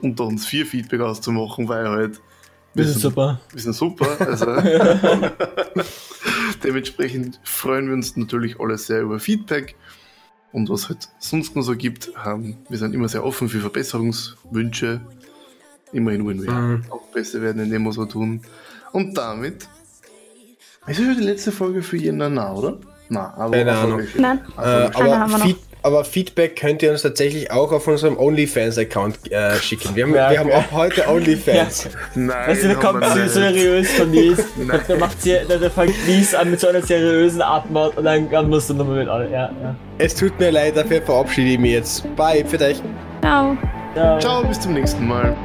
unter uns vier Feedback auszumachen, weil halt Wir sind super. wir sind super. Also dementsprechend freuen wir uns natürlich alle sehr über Feedback. Und was halt sonst noch so gibt, ähm, wir sind immer sehr offen für Verbesserungswünsche. Immerhin wollen wir Mhm. auch besser werden, indem wir so tun. Und damit. Es ist ja die letzte Folge für Jänner nah, oder? Na, aber Keine Ahnung. Nein. Äh, aber, haben wir noch. Feed, aber Feedback könnt ihr uns tatsächlich auch auf unserem OnlyFans-Account äh, schicken. Wir haben, Ja, wir haben auch heute OnlyFans. Nein, Weißt du, da kommt wir so seriös von Nies. Da macht sie, da, fängt Nies an mit so einer seriösen Atmung und dann, dann musst du nochmal mit alle. Ja, ja. Es tut mir leid, dafür verabschiede ich mich jetzt. Bye, für euch. Ciao. ja. Ciao, bis zum nächsten Mal.